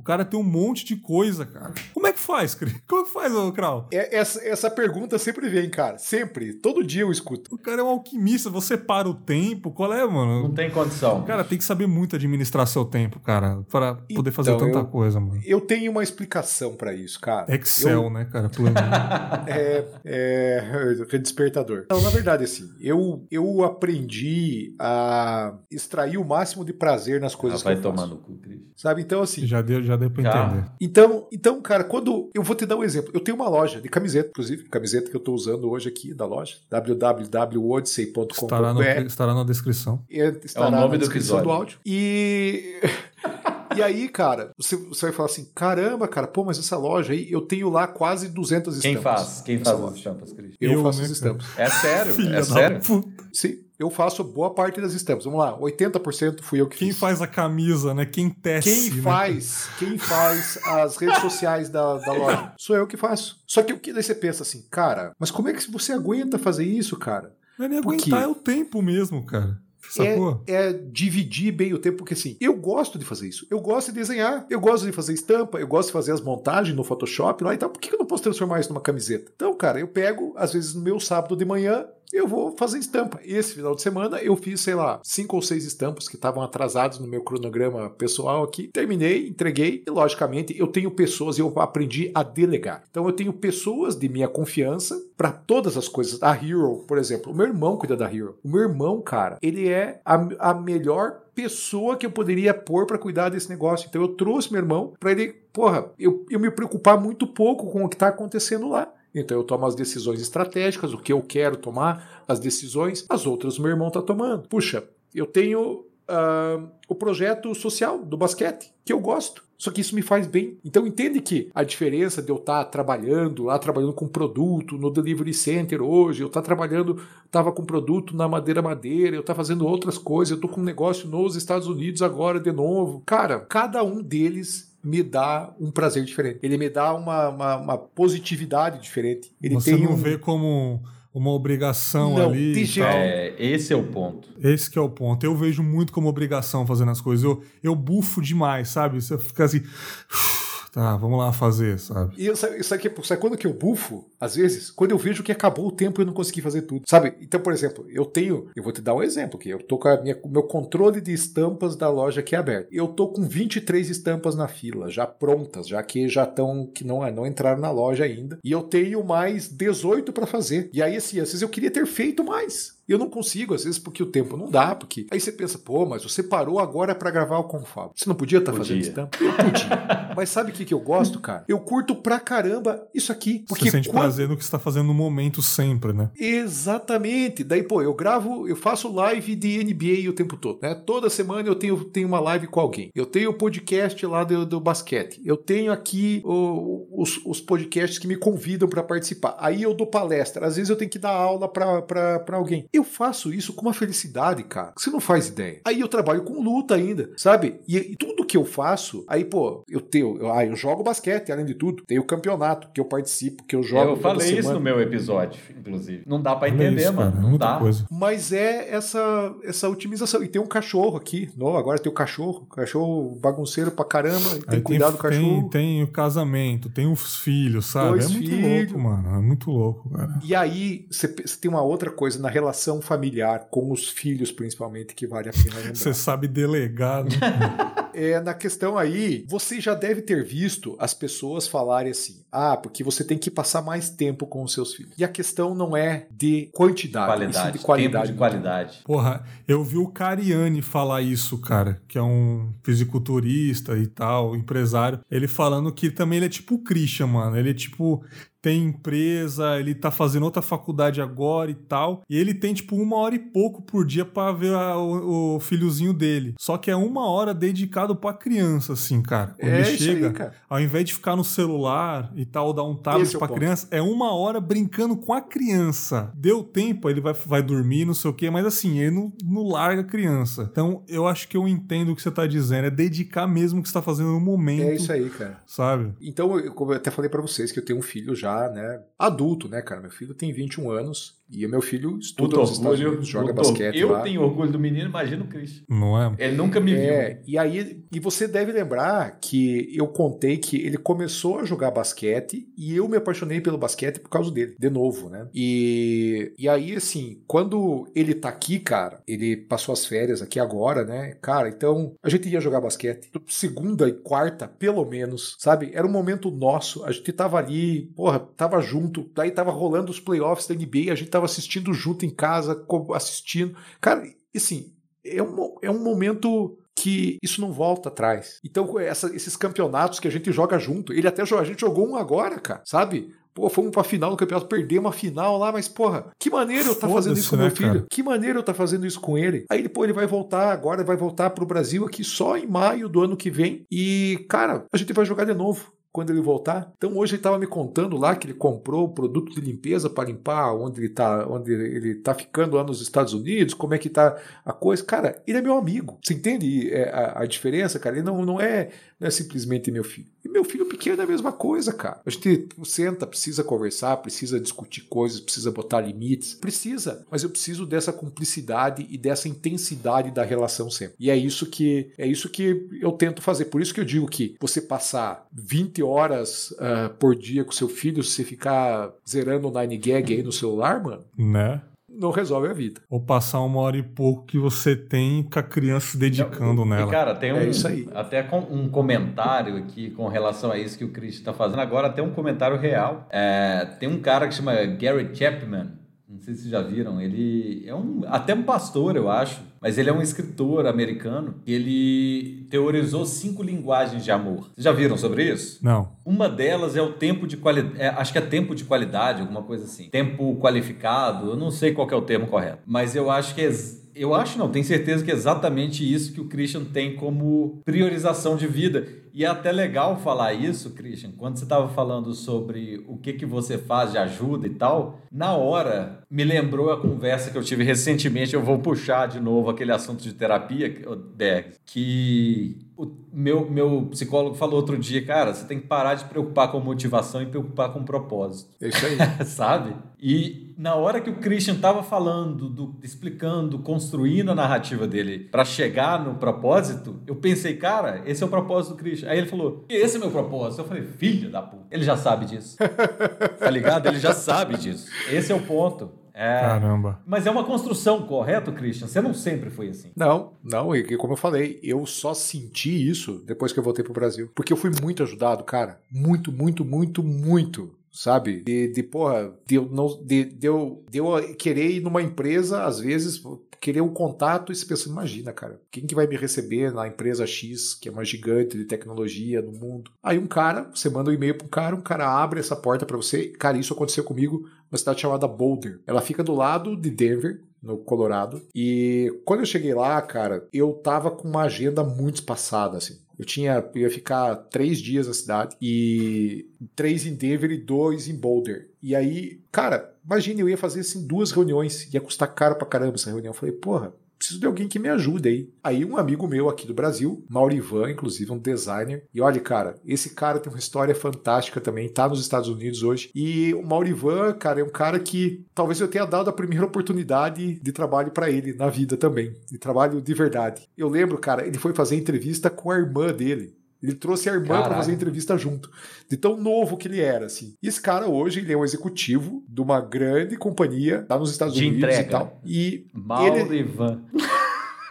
cara tem um monte de coisa, cara. Como é que faz, Cris? Como é que faz, Krau? É, essa, essa pergunta sempre vem, cara. Sempre. Todo dia eu escuto. O cara é um alquimista. Você para o tempo. Qual é, mano? Não tem condição. Cara, tem que saber muito administrar seu tempo, cara, para poder fazer então, tanta eu, coisa, mano. Eu tenho uma explicação para isso, cara. Excel, eu, né, cara? é, é. Despertador. Não, na verdade, assim, eu, eu aprendi a extrair o máximo de prazer nas coisas ah, que vai eu faço. tomar no cu, Cris. sabe? Então, assim. Já deu, já deu pra Já. entender. Então, então, cara, quando. Eu vou te dar um exemplo. Eu tenho uma loja de camiseta, inclusive, camiseta que eu tô usando hoje aqui da loja, Estará, no, www.odyssey.com.br. estará na descrição. Estará É o nome na do descrição episódio. do áudio. E. E aí, cara, você, você vai falar assim: caramba, cara, pô, mas essa loja aí, eu tenho lá quase 200 Quem estampas. faz? Quem faz as estampas, Cris? Eu, Eu, faço né, as estampas. É sério? Filha é da sério? puta. Sim, eu faço boa parte das estampas. Vamos lá, 80% fui eu que Quem fiz. faz a camisa, né? Quem tece. Quem né? faz, quem faz as redes sociais da, da loja? Sou eu que faço. Só que o que daí você pensa assim, cara, mas como é que você aguenta fazer isso, cara? Não é nem Por quê? aguentar, é o tempo mesmo, cara. Sacou? É, é dividir bem o tempo, porque assim, eu gosto de fazer isso. Eu gosto de desenhar, eu gosto de fazer estampa, eu gosto de fazer as montagens no Photoshop lá e tal. Por que eu não posso transformar isso numa camiseta? Então, cara, eu pego, às vezes no meu sábado de manhã, eu vou fazer estampa. Esse final de semana eu fiz, sei lá, cinco ou seis estampas que estavam atrasados no meu cronograma pessoal aqui. Terminei, entreguei e, logicamente, eu tenho pessoas e eu aprendi a delegar. Então, eu tenho pessoas de minha confiança para todas as coisas. A Hero, por exemplo, o meu irmão cuida da Hero. O meu irmão, cara, ele é a, a melhor pessoa que eu poderia pôr para cuidar desse negócio. Então, eu trouxe meu irmão para ele, porra, eu, eu me preocupar muito pouco com o que está acontecendo lá. Então eu tomo as decisões estratégicas, o que eu quero tomar, as decisões, as outras meu irmão está tomando. Puxa, eu tenho ah, o projeto social do basquete, que eu gosto. Só que isso me faz bem. Então entende que a diferença de eu estar trabalhando lá, trabalhando com produto no Delivery Center hoje, eu estar trabalhando, estava com produto na Madeira Madeira, eu estar fazendo outras coisas, eu estou com um negócio nos Estados Unidos agora de novo. Cara, cada um deles me dá um prazer diferente. Ele me dá uma, uma, uma positividade diferente. Ele Você tem não um... vê como uma obrigação Não, ali. de jeito tal. É, esse é o ponto. Esse que é o ponto. Eu vejo muito como obrigação fazendo as coisas. Eu, eu bufo demais, sabe? Você fica assim. Tá, vamos lá fazer, sabe? E isso, isso aqui, sabe quando que eu bufo? Às vezes, quando eu vejo que acabou o tempo e eu não consegui fazer tudo. Sabe? Então, por exemplo, eu tenho. Eu vou te dar um exemplo aqui. Eu tô com o meu controle de estampas da loja aqui aberto. Eu tô com 23 estampas na fila, já prontas, já que já estão. que não, não entraram na loja ainda. E eu tenho mais 18 para fazer. E aí, assim, às vezes eu queria ter feito mais. Eu não consigo, às vezes, porque o tempo não dá, porque. Aí você pensa, pô, mas você parou agora para gravar o Confab. Você não podia estar fazendo Podia. estampa? Eu podia. mas sabe o que, que eu gosto, cara? Eu curto pra caramba isso aqui. Porque Você sente quando- prazer no que você tá fazendo no momento sempre, né? Exatamente. Daí, pô, eu gravo, eu faço live de NBA o tempo todo, né? Toda semana eu tenho, tenho uma live com alguém. Eu tenho o podcast lá do, do basquete. Eu tenho aqui o- os, os podcasts que me convidam para participar. Aí eu dou palestra. Às vezes eu tenho que dar aula para alguém. Eu faço isso com uma felicidade, cara. Você não faz ideia. Aí eu trabalho com luta ainda, sabe? E, e tudo que eu faço, aí, pô, eu tenho. Eu, ah, eu jogo basquete, além de tudo. Tem o campeonato que eu participo, que eu jogo. eu falei isso semana. no meu episódio, inclusive. Não dá pra Olha entender, isso, mano. cara, não dá. coisa. Mas é essa essa otimização. E tem um cachorro aqui. Não, agora tem o cachorro. Cachorro bagunceiro pra caramba. Tem Aí que cuidar do tem, cachorro. tem o casamento, tem os filhos, sabe? Dois é muito filhos. louco, mano. É muito louco, cara. E aí, você tem uma outra coisa na relação familiar, com os filhos principalmente, que vale a pena lembrar. Você sabe delegar, né? É, na questão aí, você já deve ter visto as pessoas falarem assim: ah, porque você tem que passar mais tempo com os seus filhos. E a questão não é de quantidade, e sim Qualidade. de qualidade. Tempo de qualidade. Porra, eu vi o Cariani falar isso, cara, que é um fisiculturista e tal, empresário. Ele falando que também ele é tipo o Christian, mano. Ele é tipo. Tem empresa, ele tá fazendo outra faculdade agora e tal. E ele tem, tipo, uma hora e pouco por dia pra ver a- o, o filhozinho dele. Só que é uma hora dedicado pra criança, assim, cara. Quando É ele isso chega, aí, cara. ao invés de ficar no celular e tal, dar um tablet é pra ponto. criança, é uma hora brincando com a criança. Deu tempo, ele vai, vai dormir, não sei o quê, mas assim, ele não, não larga a criança. Então, eu acho que eu entendo o que você tá dizendo, é dedicar mesmo o que você tá fazendo no momento, É isso aí, cara. sabe? Então, eu, como eu até falei pra vocês que eu tenho um filho já, né? Adulto, né, cara? Meu filho tem 21 anos e o meu filho estuda nos Estados orgulho. Unidos, joga basquete Eu lá. tenho orgulho do menino, imagina o Christian. Não é? Ele nunca me viu. É, e aí, e você deve lembrar que eu contei que ele começou a jogar basquete e eu me apaixonei pelo basquete por causa dele, de novo, né? E, e aí, assim, quando ele tá aqui, cara, ele passou as férias aqui agora, né? Cara, então a gente ia jogar basquete segunda e quarta, pelo menos, sabe? Era um momento nosso, a gente tava ali, porra, tava junto, daí tava rolando os playoffs da NBA, a gente tava assistindo junto em casa, assistindo. Cara, e assim, é um, é um momento que isso não volta atrás. Então, essa, esses campeonatos que a gente joga junto, ele até a gente jogou um agora, cara, sabe? Pô, fomos pra final do campeonato, perdemos uma final lá, mas porra, que maneiro eu tá fazendo isso com né, meu filho? Cara? Que maneiro eu tá fazendo isso com ele? Aí ele, pô, ele vai voltar agora, vai voltar pro Brasil aqui só em maio do ano que vem. E, cara, a gente vai jogar de novo quando ele voltar. Então hoje ele estava me contando lá que ele comprou produto de limpeza para limpar onde ele está, onde ele tá ficando lá nos Estados Unidos, como é que tá a coisa. Cara, ele é meu amigo. Você entende é, a, a diferença, cara? Ele não, não é não é simplesmente meu filho. E meu filho pequeno é a mesma coisa, cara. A gente senta, precisa conversar, precisa discutir coisas, precisa botar limites. Precisa, mas eu preciso dessa cumplicidade e dessa intensidade da relação sempre. E é isso que é isso que eu tento fazer. Por isso que eu digo que você passar 20 horas uh, por dia com seu filho, se você ficar zerando o Nine Gag aí no celular, mano. Né? Não resolve a vida. Ou passar uma hora e pouco que você tem com a criança se dedicando não, nela. E cara, tem um, é isso aí. até um comentário aqui com relação a isso que o Chris está fazendo. Agora tem um comentário real. É, tem um cara que chama Gary Chapman. Não sei se vocês já viram. Ele é um até um pastor, eu acho mas ele é um escritor americano e ele teorizou cinco linguagens de amor. Vocês já viram sobre isso? Não. Uma delas é o tempo de qualidade, é, acho que é tempo de qualidade, alguma coisa assim. Tempo qualificado, eu não sei qual é o termo correto, mas eu acho que é eu acho não, tenho certeza que é exatamente isso que o Christian tem como priorização de vida. E é até legal falar isso, Christian, quando você estava falando sobre o que, que você faz de ajuda e tal, na hora me lembrou a conversa que eu tive recentemente, eu vou puxar de novo aquele assunto de terapia, que o meu, meu psicólogo falou outro dia, cara, você tem que parar de preocupar com motivação e preocupar com propósito. É isso aí. Sabe? E na hora que o Christian estava falando, do, explicando, construindo a narrativa dele para chegar no propósito, eu pensei, cara, esse é o propósito do Christian. Aí ele falou, esse é meu propósito. Eu falei, filho da puta. Ele já sabe disso. tá ligado? Ele já sabe disso. Esse é o ponto. É, Caramba. Mas é uma construção, correto, Christian? Você não sempre foi assim. Não, não. E como eu falei, eu só senti isso depois que eu voltei pro Brasil. Porque eu fui muito ajudado, cara. Muito, muito, muito, muito sabe? De, de porra, de eu, não, de, de, eu, de eu querer ir numa empresa, às vezes, querer um contato e se pensa, imagina, cara, quem que vai me receber na empresa X, que é uma gigante de tecnologia no mundo? Aí um cara, você manda um e-mail para um cara, um cara abre essa porta para você. Cara, isso aconteceu comigo uma cidade chamada Boulder. Ela fica do lado de Denver, no Colorado. E quando eu cheguei lá, cara, eu tava com uma agenda muito espaçada, assim. Eu tinha, eu ia ficar três dias na cidade e três em Denver e dois em Boulder. E aí, cara, imagine, eu ia fazer assim duas reuniões, ia custar caro pra caramba essa reunião. Eu falei, porra, preciso de alguém que me ajude aí. Aí um amigo meu aqui do Brasil, Maurivan, inclusive um designer, e olha, cara, esse cara tem uma história fantástica também, tá nos Estados Unidos hoje. E o Maurivan, cara, é um cara que talvez eu tenha dado a primeira oportunidade de trabalho para ele na vida também, de trabalho de verdade. Eu lembro, cara, ele foi fazer entrevista com a irmã dele. Ele trouxe a irmã para fazer entrevista junto. De tão novo que ele era, assim. E esse cara hoje, ele é um executivo de uma grande companhia lá nos Estados de Unidos entrega. e tal. E Maurivan. Ele...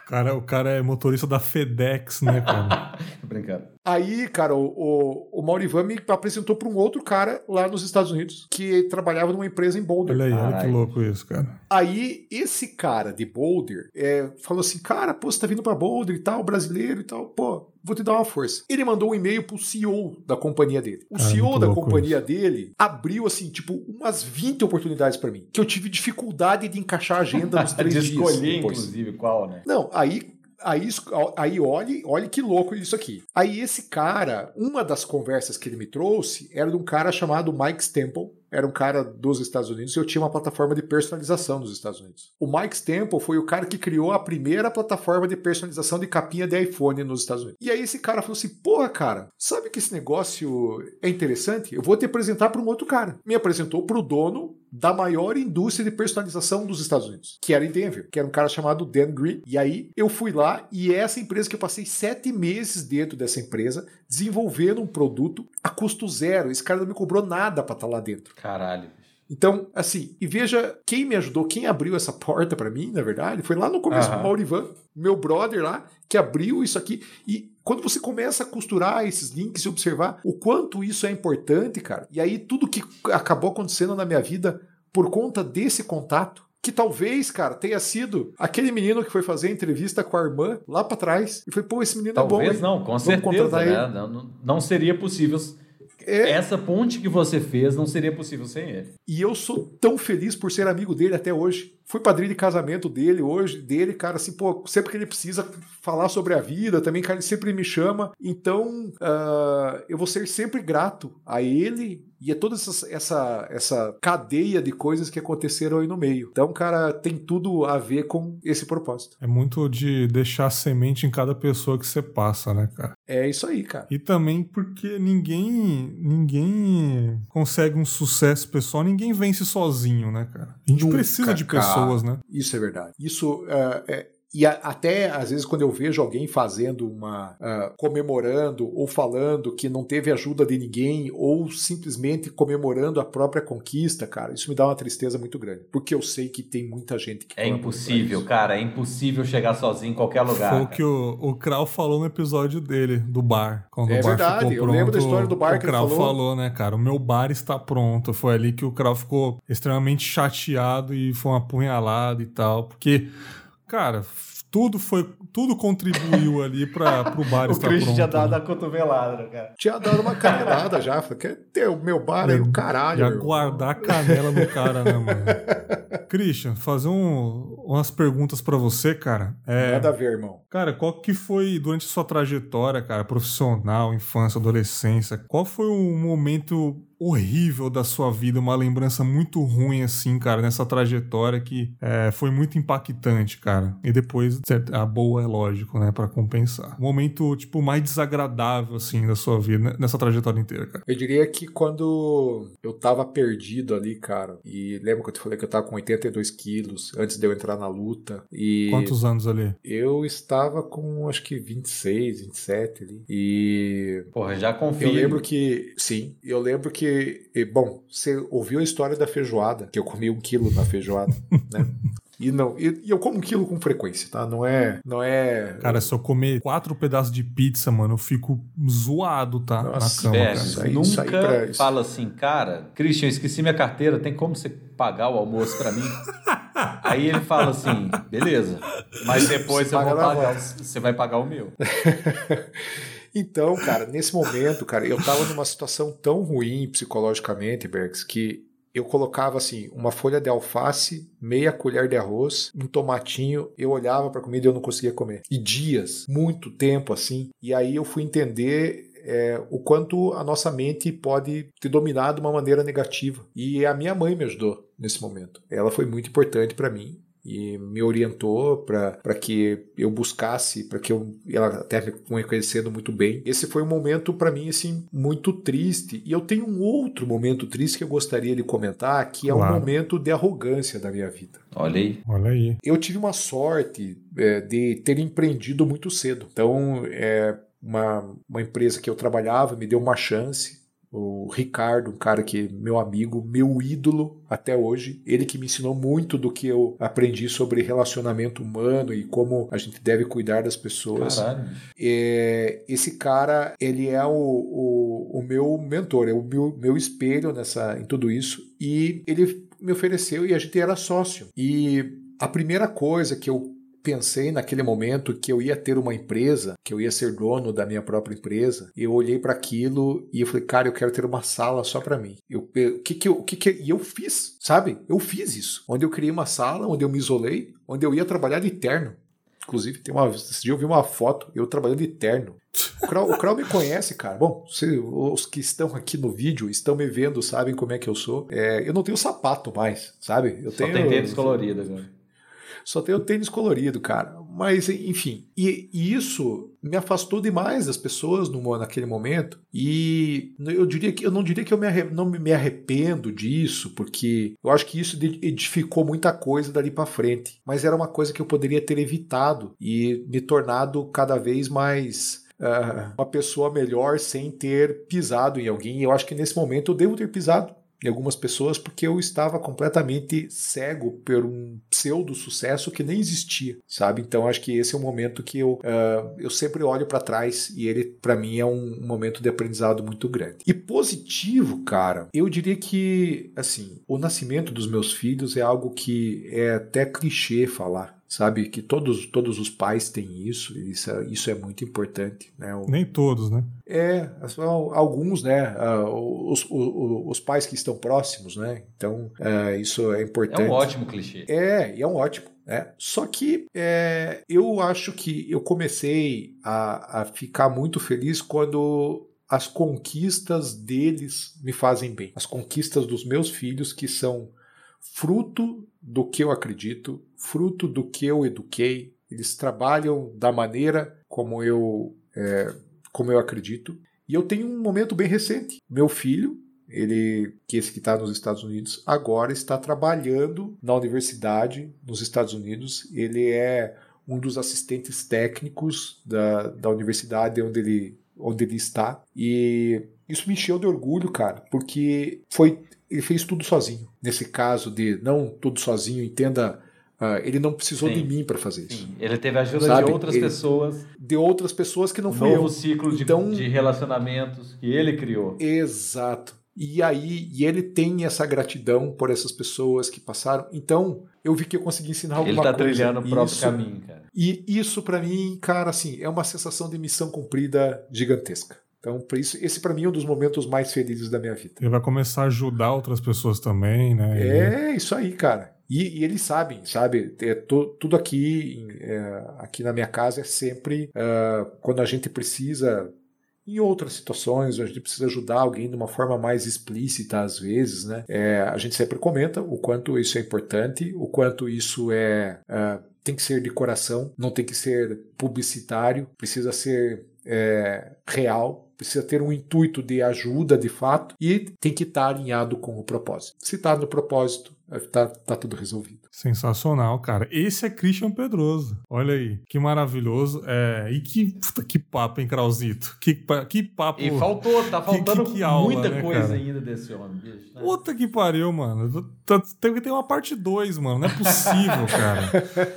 Cara, o cara é motorista da FedEx, né, cara? Brincando. Aí, cara, o, o, o Maurivan me apresentou para um outro cara lá nos Estados Unidos que trabalhava numa empresa em Boulder. Olha aí, olha que louco isso, cara. Aí, esse cara de Boulder é, falou assim: cara, pô, você tá vindo para Boulder e tal, brasileiro e tal, pô, vou te dar uma força. Ele mandou um e-mail pro CEO da companhia dele. O cara, CEO da companhia isso. dele abriu, assim, tipo, umas 20 oportunidades para mim, que eu tive dificuldade de encaixar a agenda nos três de dias. escolher, inclusive, qual, né? Não, aí Aí, aí olhe, olhe que louco isso aqui. Aí esse cara, uma das conversas que ele me trouxe era de um cara chamado Mike Stemple, era um cara dos Estados Unidos e eu tinha uma plataforma de personalização nos Estados Unidos. O Mike Stemple foi o cara que criou a primeira plataforma de personalização de capinha de iPhone nos Estados Unidos. E aí esse cara falou assim: porra, cara, sabe que esse negócio é interessante? Eu vou te apresentar para um outro cara. Me apresentou para o dono da maior indústria de personalização dos Estados Unidos, que era em Denver, que era um cara chamado Dan Green. E aí eu fui lá e é essa empresa que eu passei sete meses dentro dessa empresa, desenvolvendo um produto a custo zero. Esse cara não me cobrou nada para estar tá lá dentro. Caralho. Então, assim, e veja quem me ajudou, quem abriu essa porta para mim, na verdade, foi lá no começo uhum. o Maurivan, meu brother lá, que abriu isso aqui. E quando você começa a costurar esses links e observar o quanto isso é importante, cara, e aí tudo que acabou acontecendo na minha vida por conta desse contato, que talvez, cara, tenha sido aquele menino que foi fazer a entrevista com a irmã lá para trás. E foi, pô, esse menino talvez é bom. Talvez não, com Vamos certeza. Né? Não, não seria possível é. Essa ponte que você fez não seria possível sem ele. E eu sou tão feliz por ser amigo dele até hoje. Fui padrinho de casamento dele hoje, dele, cara, assim, pô, sempre que ele precisa falar sobre a vida, também, cara, ele sempre me chama. Então, uh, eu vou ser sempre grato a ele e a toda essa, essa, essa cadeia de coisas que aconteceram aí no meio. Então, cara, tem tudo a ver com esse propósito. É muito de deixar semente em cada pessoa que você passa, né, cara? É isso aí, cara. E também porque ninguém ninguém consegue um sucesso pessoal, ninguém vence sozinho, né, cara? A gente Nunca, precisa de pessoas, cara. né? Isso é verdade. Isso uh, é, e a, até, às vezes, quando eu vejo alguém fazendo uma. Uh, comemorando ou falando que não teve ajuda de ninguém, ou simplesmente comemorando a própria conquista, cara, isso me dá uma tristeza muito grande. Porque eu sei que tem muita gente que. É impossível, cara, é impossível chegar sozinho em qualquer lugar. Foi o que o, o Krau falou no episódio dele, do bar. Quando é o bar verdade, ficou eu pronto, lembro da história do bar o que Krau ele falou. falou, né, cara? O meu bar está pronto. Foi ali que o Krau ficou extremamente chateado e foi uma apunhalada e tal. Porque cara, tudo foi, tudo contribuiu ali para o bar o estar Chris pronto. tinha dado né? a cotovelada, cara. Tinha dado uma canelada já. Falei, quer ter o meu bar aí, o caralho. Já meu. guardar a canela no cara, né, mano? Christian, fazer um, umas perguntas para você, cara. É, Nada a ver, irmão. Cara, qual que foi, durante sua trajetória, cara, profissional, infância, adolescência, qual foi o momento horrível da sua vida, uma lembrança muito ruim, assim, cara, nessa trajetória que é, foi muito impactante, cara. E depois, a boa é lógico, né, para compensar. O momento, tipo, mais desagradável, assim, da sua vida, né, nessa trajetória inteira, cara. Eu diria que quando eu tava perdido ali, cara, e lembra que eu te falei que eu tava com 82 quilos antes de eu entrar na luta, e... Quantos anos ali? Eu estava com, acho que 26, 27 ali, e... Porra, já confio. Eu lembro que, sim, eu lembro que porque, bom, você ouviu a história da feijoada, que eu comi um quilo na feijoada, né? E não, e, e, eu como um quilo com frequência, tá? Não é, não é. Cara, se eu comer quatro pedaços de pizza, mano, eu fico zoado, tá? Nossa, na cama, velho, cara. Aí, nunca pra... fala assim, cara, Christian, esqueci minha carteira, tem como você pagar o almoço para mim? Aí ele fala assim, beleza, mas depois você, eu vou pagar, você vai pagar o meu. Então, cara, nesse momento, cara, eu tava numa situação tão ruim psicologicamente, Bergs, que eu colocava assim, uma folha de alface, meia colher de arroz, um tomatinho, eu olhava para comida e eu não conseguia comer. E dias, muito tempo assim. E aí eu fui entender é, o quanto a nossa mente pode te dominar de uma maneira negativa. E a minha mãe me ajudou nesse momento. Ela foi muito importante para mim e me orientou para que eu buscasse, para que eu ela até me conhecendo muito bem. Esse foi um momento para mim assim muito triste. E eu tenho um outro momento triste que eu gostaria de comentar, que é claro. um momento de arrogância da minha vida. Olha aí. Olha aí. Eu tive uma sorte é, de ter empreendido muito cedo. Então, é, uma, uma empresa que eu trabalhava me deu uma chance o Ricardo, um cara que é meu amigo, meu ídolo até hoje, ele que me ensinou muito do que eu aprendi sobre relacionamento humano e como a gente deve cuidar das pessoas. É, esse cara, ele é o, o, o, meu mentor, é o meu, meu espelho nessa, em tudo isso e ele me ofereceu e a gente era sócio. E a primeira coisa que eu pensei naquele momento que eu ia ter uma empresa, que eu ia ser dono da minha própria empresa. Eu olhei para aquilo e eu falei, cara, eu quero ter uma sala só para mim. Eu, o que que eu, que que e eu fiz, sabe? Eu fiz isso. Onde eu criei uma sala, onde eu me isolei, onde eu ia trabalhar de terno. Inclusive, tem uma, esse dia eu vi uma foto, eu trabalhando de terno. O Krau, o Krau me conhece, cara. Bom, se, os que estão aqui no vídeo estão me vendo, sabem como é que eu sou. É, eu não tenho sapato mais, sabe? Eu Só tenho, tem tênis colorido agora só tem o tênis colorido, cara. Mas, enfim, e, e, isso me afastou demais das pessoas no, naquele momento. E eu diria que eu não diria que eu me arre, não me arrependo disso, porque eu acho que isso edificou muita coisa dali para frente. Mas era uma coisa que eu poderia ter evitado e me tornado cada vez mais uh, uma pessoa melhor sem ter pisado em alguém. Eu acho que nesse momento eu devo ter pisado em algumas pessoas porque eu estava completamente cego por um pseudo sucesso que nem existia, sabe? Então acho que esse é um momento que eu, uh, eu sempre olho para trás e ele para mim é um, um momento de aprendizado muito grande. E positivo, cara, eu diria que assim o nascimento dos meus filhos é algo que é até clichê falar sabe que todos, todos os pais têm isso, isso é, isso é muito importante. Né? O, Nem todos, né? É, alguns, né? Uh, os, os, os, pais que estão próximos, né? Então, uh, isso é importante. É um ótimo clichê. É, e é um ótimo. É, só que é, eu acho que eu comecei a, a ficar muito feliz quando as conquistas deles me fazem bem. As conquistas dos meus filhos, que são fruto do que eu acredito, fruto do que eu eduquei. Eles trabalham da maneira como eu, é, como eu acredito. E eu tenho um momento bem recente. Meu filho, ele que esse que está nos Estados Unidos, agora está trabalhando na universidade nos Estados Unidos. Ele é um dos assistentes técnicos da, da universidade onde ele, onde ele está. E isso me encheu de orgulho, cara, porque foi ele fez tudo sozinho. Nesse caso de não tudo sozinho, entenda, uh, ele não precisou Sim. de mim para fazer isso. Sim. Ele teve a ajuda Sabe? de outras ele, pessoas. De outras pessoas que não um foi novo ciclo de, então, de relacionamentos que ele criou. Exato. E aí, e ele tem essa gratidão por essas pessoas que passaram. Então, eu vi que eu consegui ensinar alguma ele tá coisa. Ele está trilhando o próprio isso, caminho, cara. E isso, para mim, cara, assim, é uma sensação de missão cumprida gigantesca. Então, por isso, esse para mim é um dos momentos mais felizes da minha vida. Ele vai começar a ajudar outras pessoas também, né? É, isso aí, cara. E, e, eles sabem, sabe? É, tudo aqui, é, aqui na minha casa é sempre uh, quando a gente precisa, em outras situações, a gente precisa ajudar alguém de uma forma mais explícita, às vezes, né? É, a gente sempre comenta o quanto isso é importante, o quanto isso é. Uh, tem que ser de coração, não tem que ser publicitário, precisa ser é, real, precisa ter um intuito de ajuda de fato e tem que estar alinhado com o propósito. Se está no propósito, está tá tudo resolvido. Sensacional, cara. Esse é Christian Pedroso. Olha aí, que maravilhoso. É, e que, puta, que papo, hein, Krauzito? Que, que papo. E faltou, tá faltando que, que, que aula, muita né, coisa cara? ainda desse homem, bicho. Né? Puta que pariu, mano. Tem que ter uma parte 2, mano. Não é possível, cara.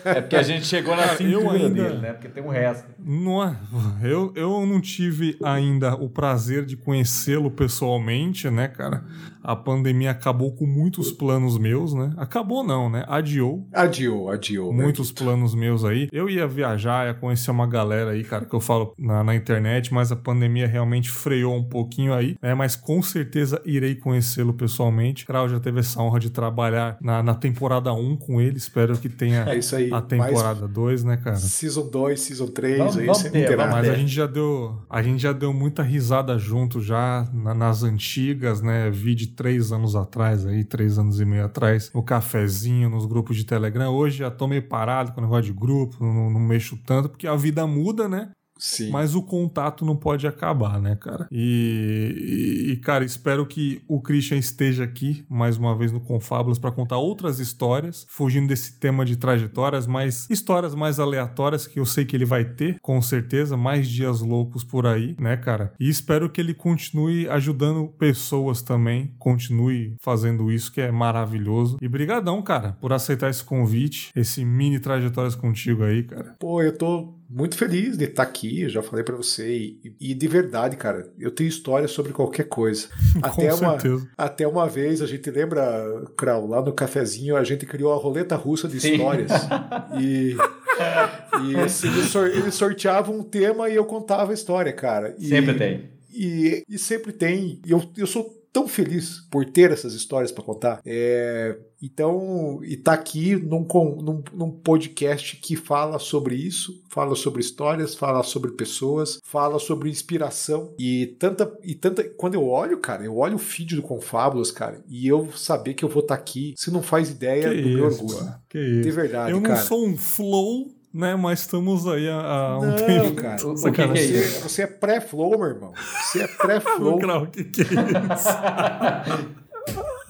É porque a gente chegou na cintura eu ainda, dele, né? Porque tem um resto. Não é, eu, eu não tive ainda o prazer de conhecê-lo pessoalmente, né, cara? A pandemia acabou com muitos planos meus, né? Acabou não, né? Adiou. Adiou, adiou. Muitos planos meus aí. Eu ia viajar, ia conhecer uma galera aí, cara, que eu falo na, na internet, mas a pandemia realmente freou um pouquinho aí, né? Mas com certeza irei conhecê-lo pessoalmente. Krau já teve essa honra de trabalhar na, na temporada 1 com ele. Espero que tenha é isso aí. a temporada 2, né, cara? Season 2, Season 3, vamos, aí vamos ter, vamos Mas a gente já deu. A gente já deu muita risada junto já na, nas antigas, né? Vi de três anos atrás aí, três anos e meio atrás, no cafezinho, nos grupos de Telegram. Hoje já tô meio parado com o negócio de grupo, não, não mexo tanto, porque a vida muda, né? Sim. Mas o contato não pode acabar, né, cara? E, e, cara, espero que o Christian esteja aqui mais uma vez no Confábulas para contar outras histórias, fugindo desse tema de trajetórias, mas histórias mais aleatórias que eu sei que ele vai ter, com certeza, mais dias loucos por aí, né, cara? E espero que ele continue ajudando pessoas também, continue fazendo isso que é maravilhoso. E brigadão, cara, por aceitar esse convite, esse mini trajetórias contigo aí, cara. Pô, eu tô muito feliz de estar aqui, já falei para você. E, e, de verdade, cara, eu tenho história sobre qualquer coisa. até, uma, até uma vez, a gente lembra, Krau, lá no cafezinho, a gente criou a roleta russa de histórias. e. E assim, eles, sorteavam um tema e eu contava a história, cara. E, sempre tem. E, e sempre tem. E eu, eu sou tão feliz por ter essas histórias para contar. É, então, e tá aqui num, num, num, podcast que fala sobre isso, fala sobre histórias, fala sobre pessoas, fala sobre inspiração e tanta e tanta. Quando eu olho, cara, eu olho o feed do Confábulas, cara, e eu saber que eu vou estar tá aqui, você não faz ideia que do isso, meu orgulho. Que isso. De verdade, eu cara. Eu não sou um flow né? Mas estamos aí há, um não, tempo. Cara, o, o que, que é você, você, é pré-flow, meu irmão. Você é pré-flow. o que, que é isso?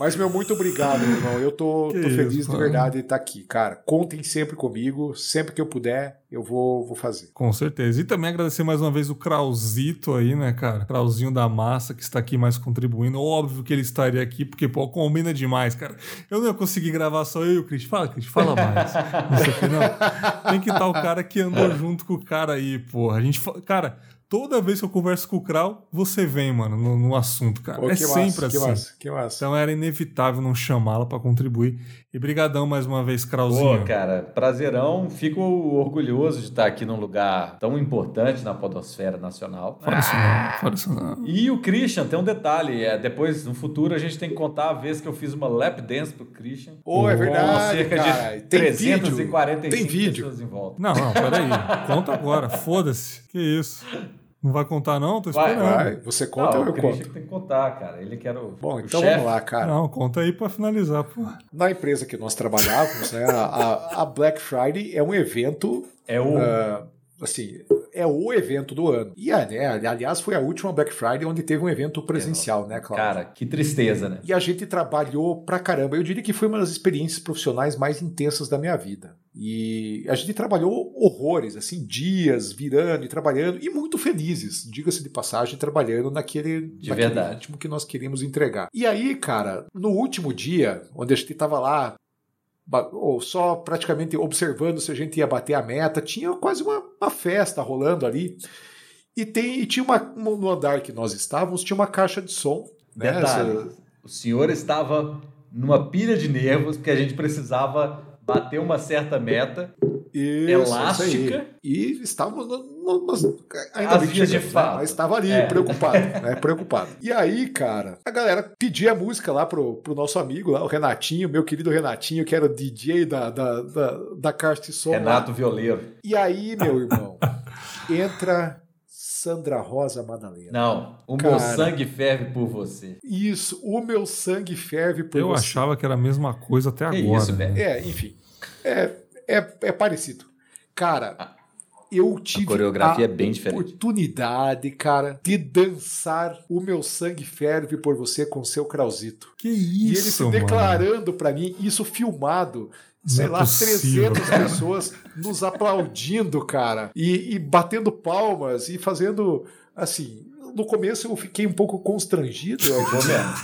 Mas, meu, muito obrigado, meu irmão. Eu tô, tô isso, feliz de verdade de estar aqui, cara. Contem sempre comigo. Sempre que eu puder, eu vou, vou fazer. Com certeza. E também agradecer mais uma vez o Krauzito aí, né, cara? Krauzinho da massa que está aqui mais contribuindo. Óbvio que ele estaria aqui, porque, pô, combina demais, cara. Eu não ia conseguir gravar só eu e o Cris. Fala, Cris, fala mais. Não sei o que, não. Tem que estar o cara que andou junto com o cara aí, porra. A gente, cara, toda vez que eu converso com o Krau, você vem, mano, no, no assunto, cara. Pô, é que massa, sempre que assim. massa, que massa. Então era inevitável não chamá-la pra contribuir. E brigadão mais uma vez, Krauzinho. Pô, cara, prazerão. Fico orgulhoso de estar aqui num lugar tão importante na podosfera nacional. Fala isso não, fala isso não. E o Christian, tem um detalhe. É, depois, no futuro, a gente tem que contar a vez que eu fiz uma lap dance pro Christian. Ô, é Com verdade, cerca cara. de Tem vídeo. 345 Tem vídeo. pessoas em volta. Não, não, peraí. Conta agora, foda-se. Que isso? Não vai contar, não? Tô Vai, esperando. Vai, você conta Não, ou eu conto? que tem que contar, cara. Ele que era o, Bom, o então chefe. vamos lá, cara. Não, conta aí pra finalizar, pô. Na empresa que nós trabalhávamos, né, a, a Black Friday é um evento, É o... ah, assim, é o evento do ano. E, é, né, aliás, foi a última Black Friday onde teve um evento presencial, né, Cláudio? Cara, que tristeza, né? E a gente trabalhou pra caramba. Eu diria que foi uma das experiências profissionais mais intensas da minha vida. E a gente trabalhou horrores, assim, dias virando e trabalhando, e muito felizes, diga-se de passagem, trabalhando naquele, naquele verdade. ritmo que nós queríamos entregar. E aí, cara, no último dia, onde a gente estava lá, ou só praticamente observando se a gente ia bater a meta, tinha quase uma, uma festa rolando ali. E, tem, e tinha uma, no andar que nós estávamos, tinha uma caixa de som. Né? Detalhe, Essa- o senhor estava numa pilha de nervos porque a gente precisava bater uma certa meta. Isso, elástica. isso. E estávamos no, no, ainda As bem que de chegamos, fato. né? Mas estava ali, É. preocupado, né? Preocupado. E aí, cara, a galera pedia música lá pro, pro nosso amigo lá, o Renatinho, meu querido Renatinho, que era o DJ da, da, da, da Cast Som. lá. Renato Violeiro. E aí, meu irmão, entra Sandra Rosa Madalena. Não, o Cara. meu sangue ferve por você. Isso, o meu sangue ferve por Eu você. achava que era a mesma coisa até Que agora. isso, né? velho. É, enfim. É, é, é parecido. Cara, eu tive coreografia é bem diferente. oportunidade, cara, de dançar o meu sangue ferve por você com seu Krauzito. Que e ele isso, se mano. declarando pra mim, isso filmado. Sei Não é lá, possível, 300 pessoas nos aplaudindo, cara, e, e batendo palmas e fazendo assim. No começo eu fiquei um pouco constrangido, eu Vou admito, mesmo.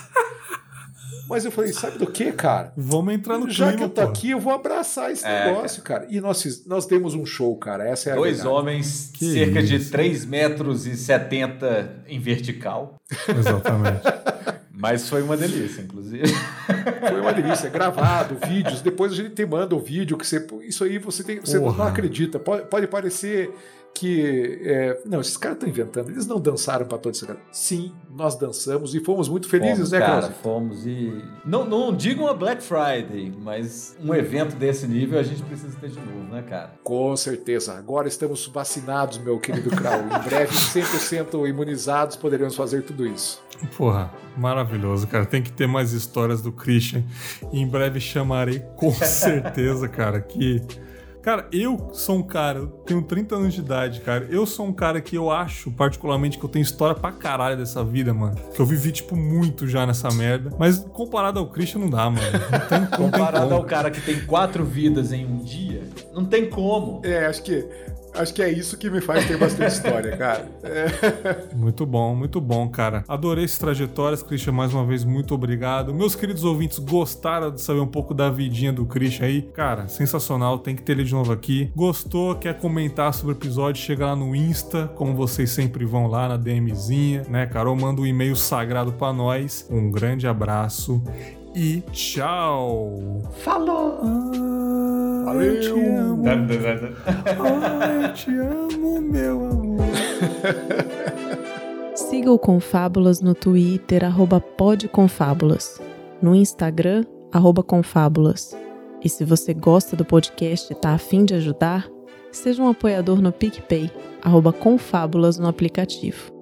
Mas eu falei, sabe do que, cara? Vamos entrar no Já clima, que eu tô pô. aqui, eu vou abraçar esse É, negócio, cara. E nós, nós demos um show, cara. Essa é a Dois verdade. homens, Que cerca de isso. 3 metros e 70 em vertical. Exatamente. Mas foi uma delícia, inclusive. Foi uma delícia. Gravado, vídeos. Depois a gente te manda o vídeo que você. Isso aí você, tem, você Porra. não acredita. Pode, pode parecer que. é, não, esses caras estão inventando. Eles não dançaram para todos esses caras. Sim, nós dançamos e fomos muito felizes, Fomos, né, cara? Klaus? Fomos e. Não, não digo uma Black Friday, mas um evento desse nível a gente precisa ter de novo, né, cara? Com certeza. Agora estamos vacinados, meu querido Krau. Em breve, 100% imunizados, poderemos fazer tudo isso. Porra, maravilhoso, cara. Tem que ter mais histórias do Christian. E em breve chamarei, com certeza, cara, que. Cara, eu sou um cara, eu tenho 30 anos de idade, cara. Eu sou um cara que eu acho, particularmente, que eu tenho história pra caralho dessa vida, mano. Que eu vivi, tipo, muito já nessa merda. Mas comparado ao Christian, não dá, mano. Não tem, não tem Comparado como. ao cara que tem quatro vidas em um dia, não tem como. É, acho que. Acho que é isso que me faz ter bastante história, cara. É. Muito bom, muito bom, cara. Adorei essas trajetórias, Christian. Mais uma vez, muito obrigado. Meus queridos ouvintes, gostaram de saber um pouco da vidinha do Christian aí? Cara, sensacional. Tem que ter ele de novo aqui. Gostou? Quer comentar sobre o episódio? Chega lá no Insta, como vocês sempre vão lá na DMzinha, né, cara? Ou manda um e-mail sagrado pra nós. Um grande abraço e tchau! Falou! Ah, Valeu! Eu te amo. Ah, eu te amo, meu amor. Siga o Confábulas no Twitter, arroba podconfábulas. No Instagram, arroba confábulas. E se você gosta do podcast e tá afim de ajudar, seja um apoiador no PicPay, arroba confábulas no aplicativo.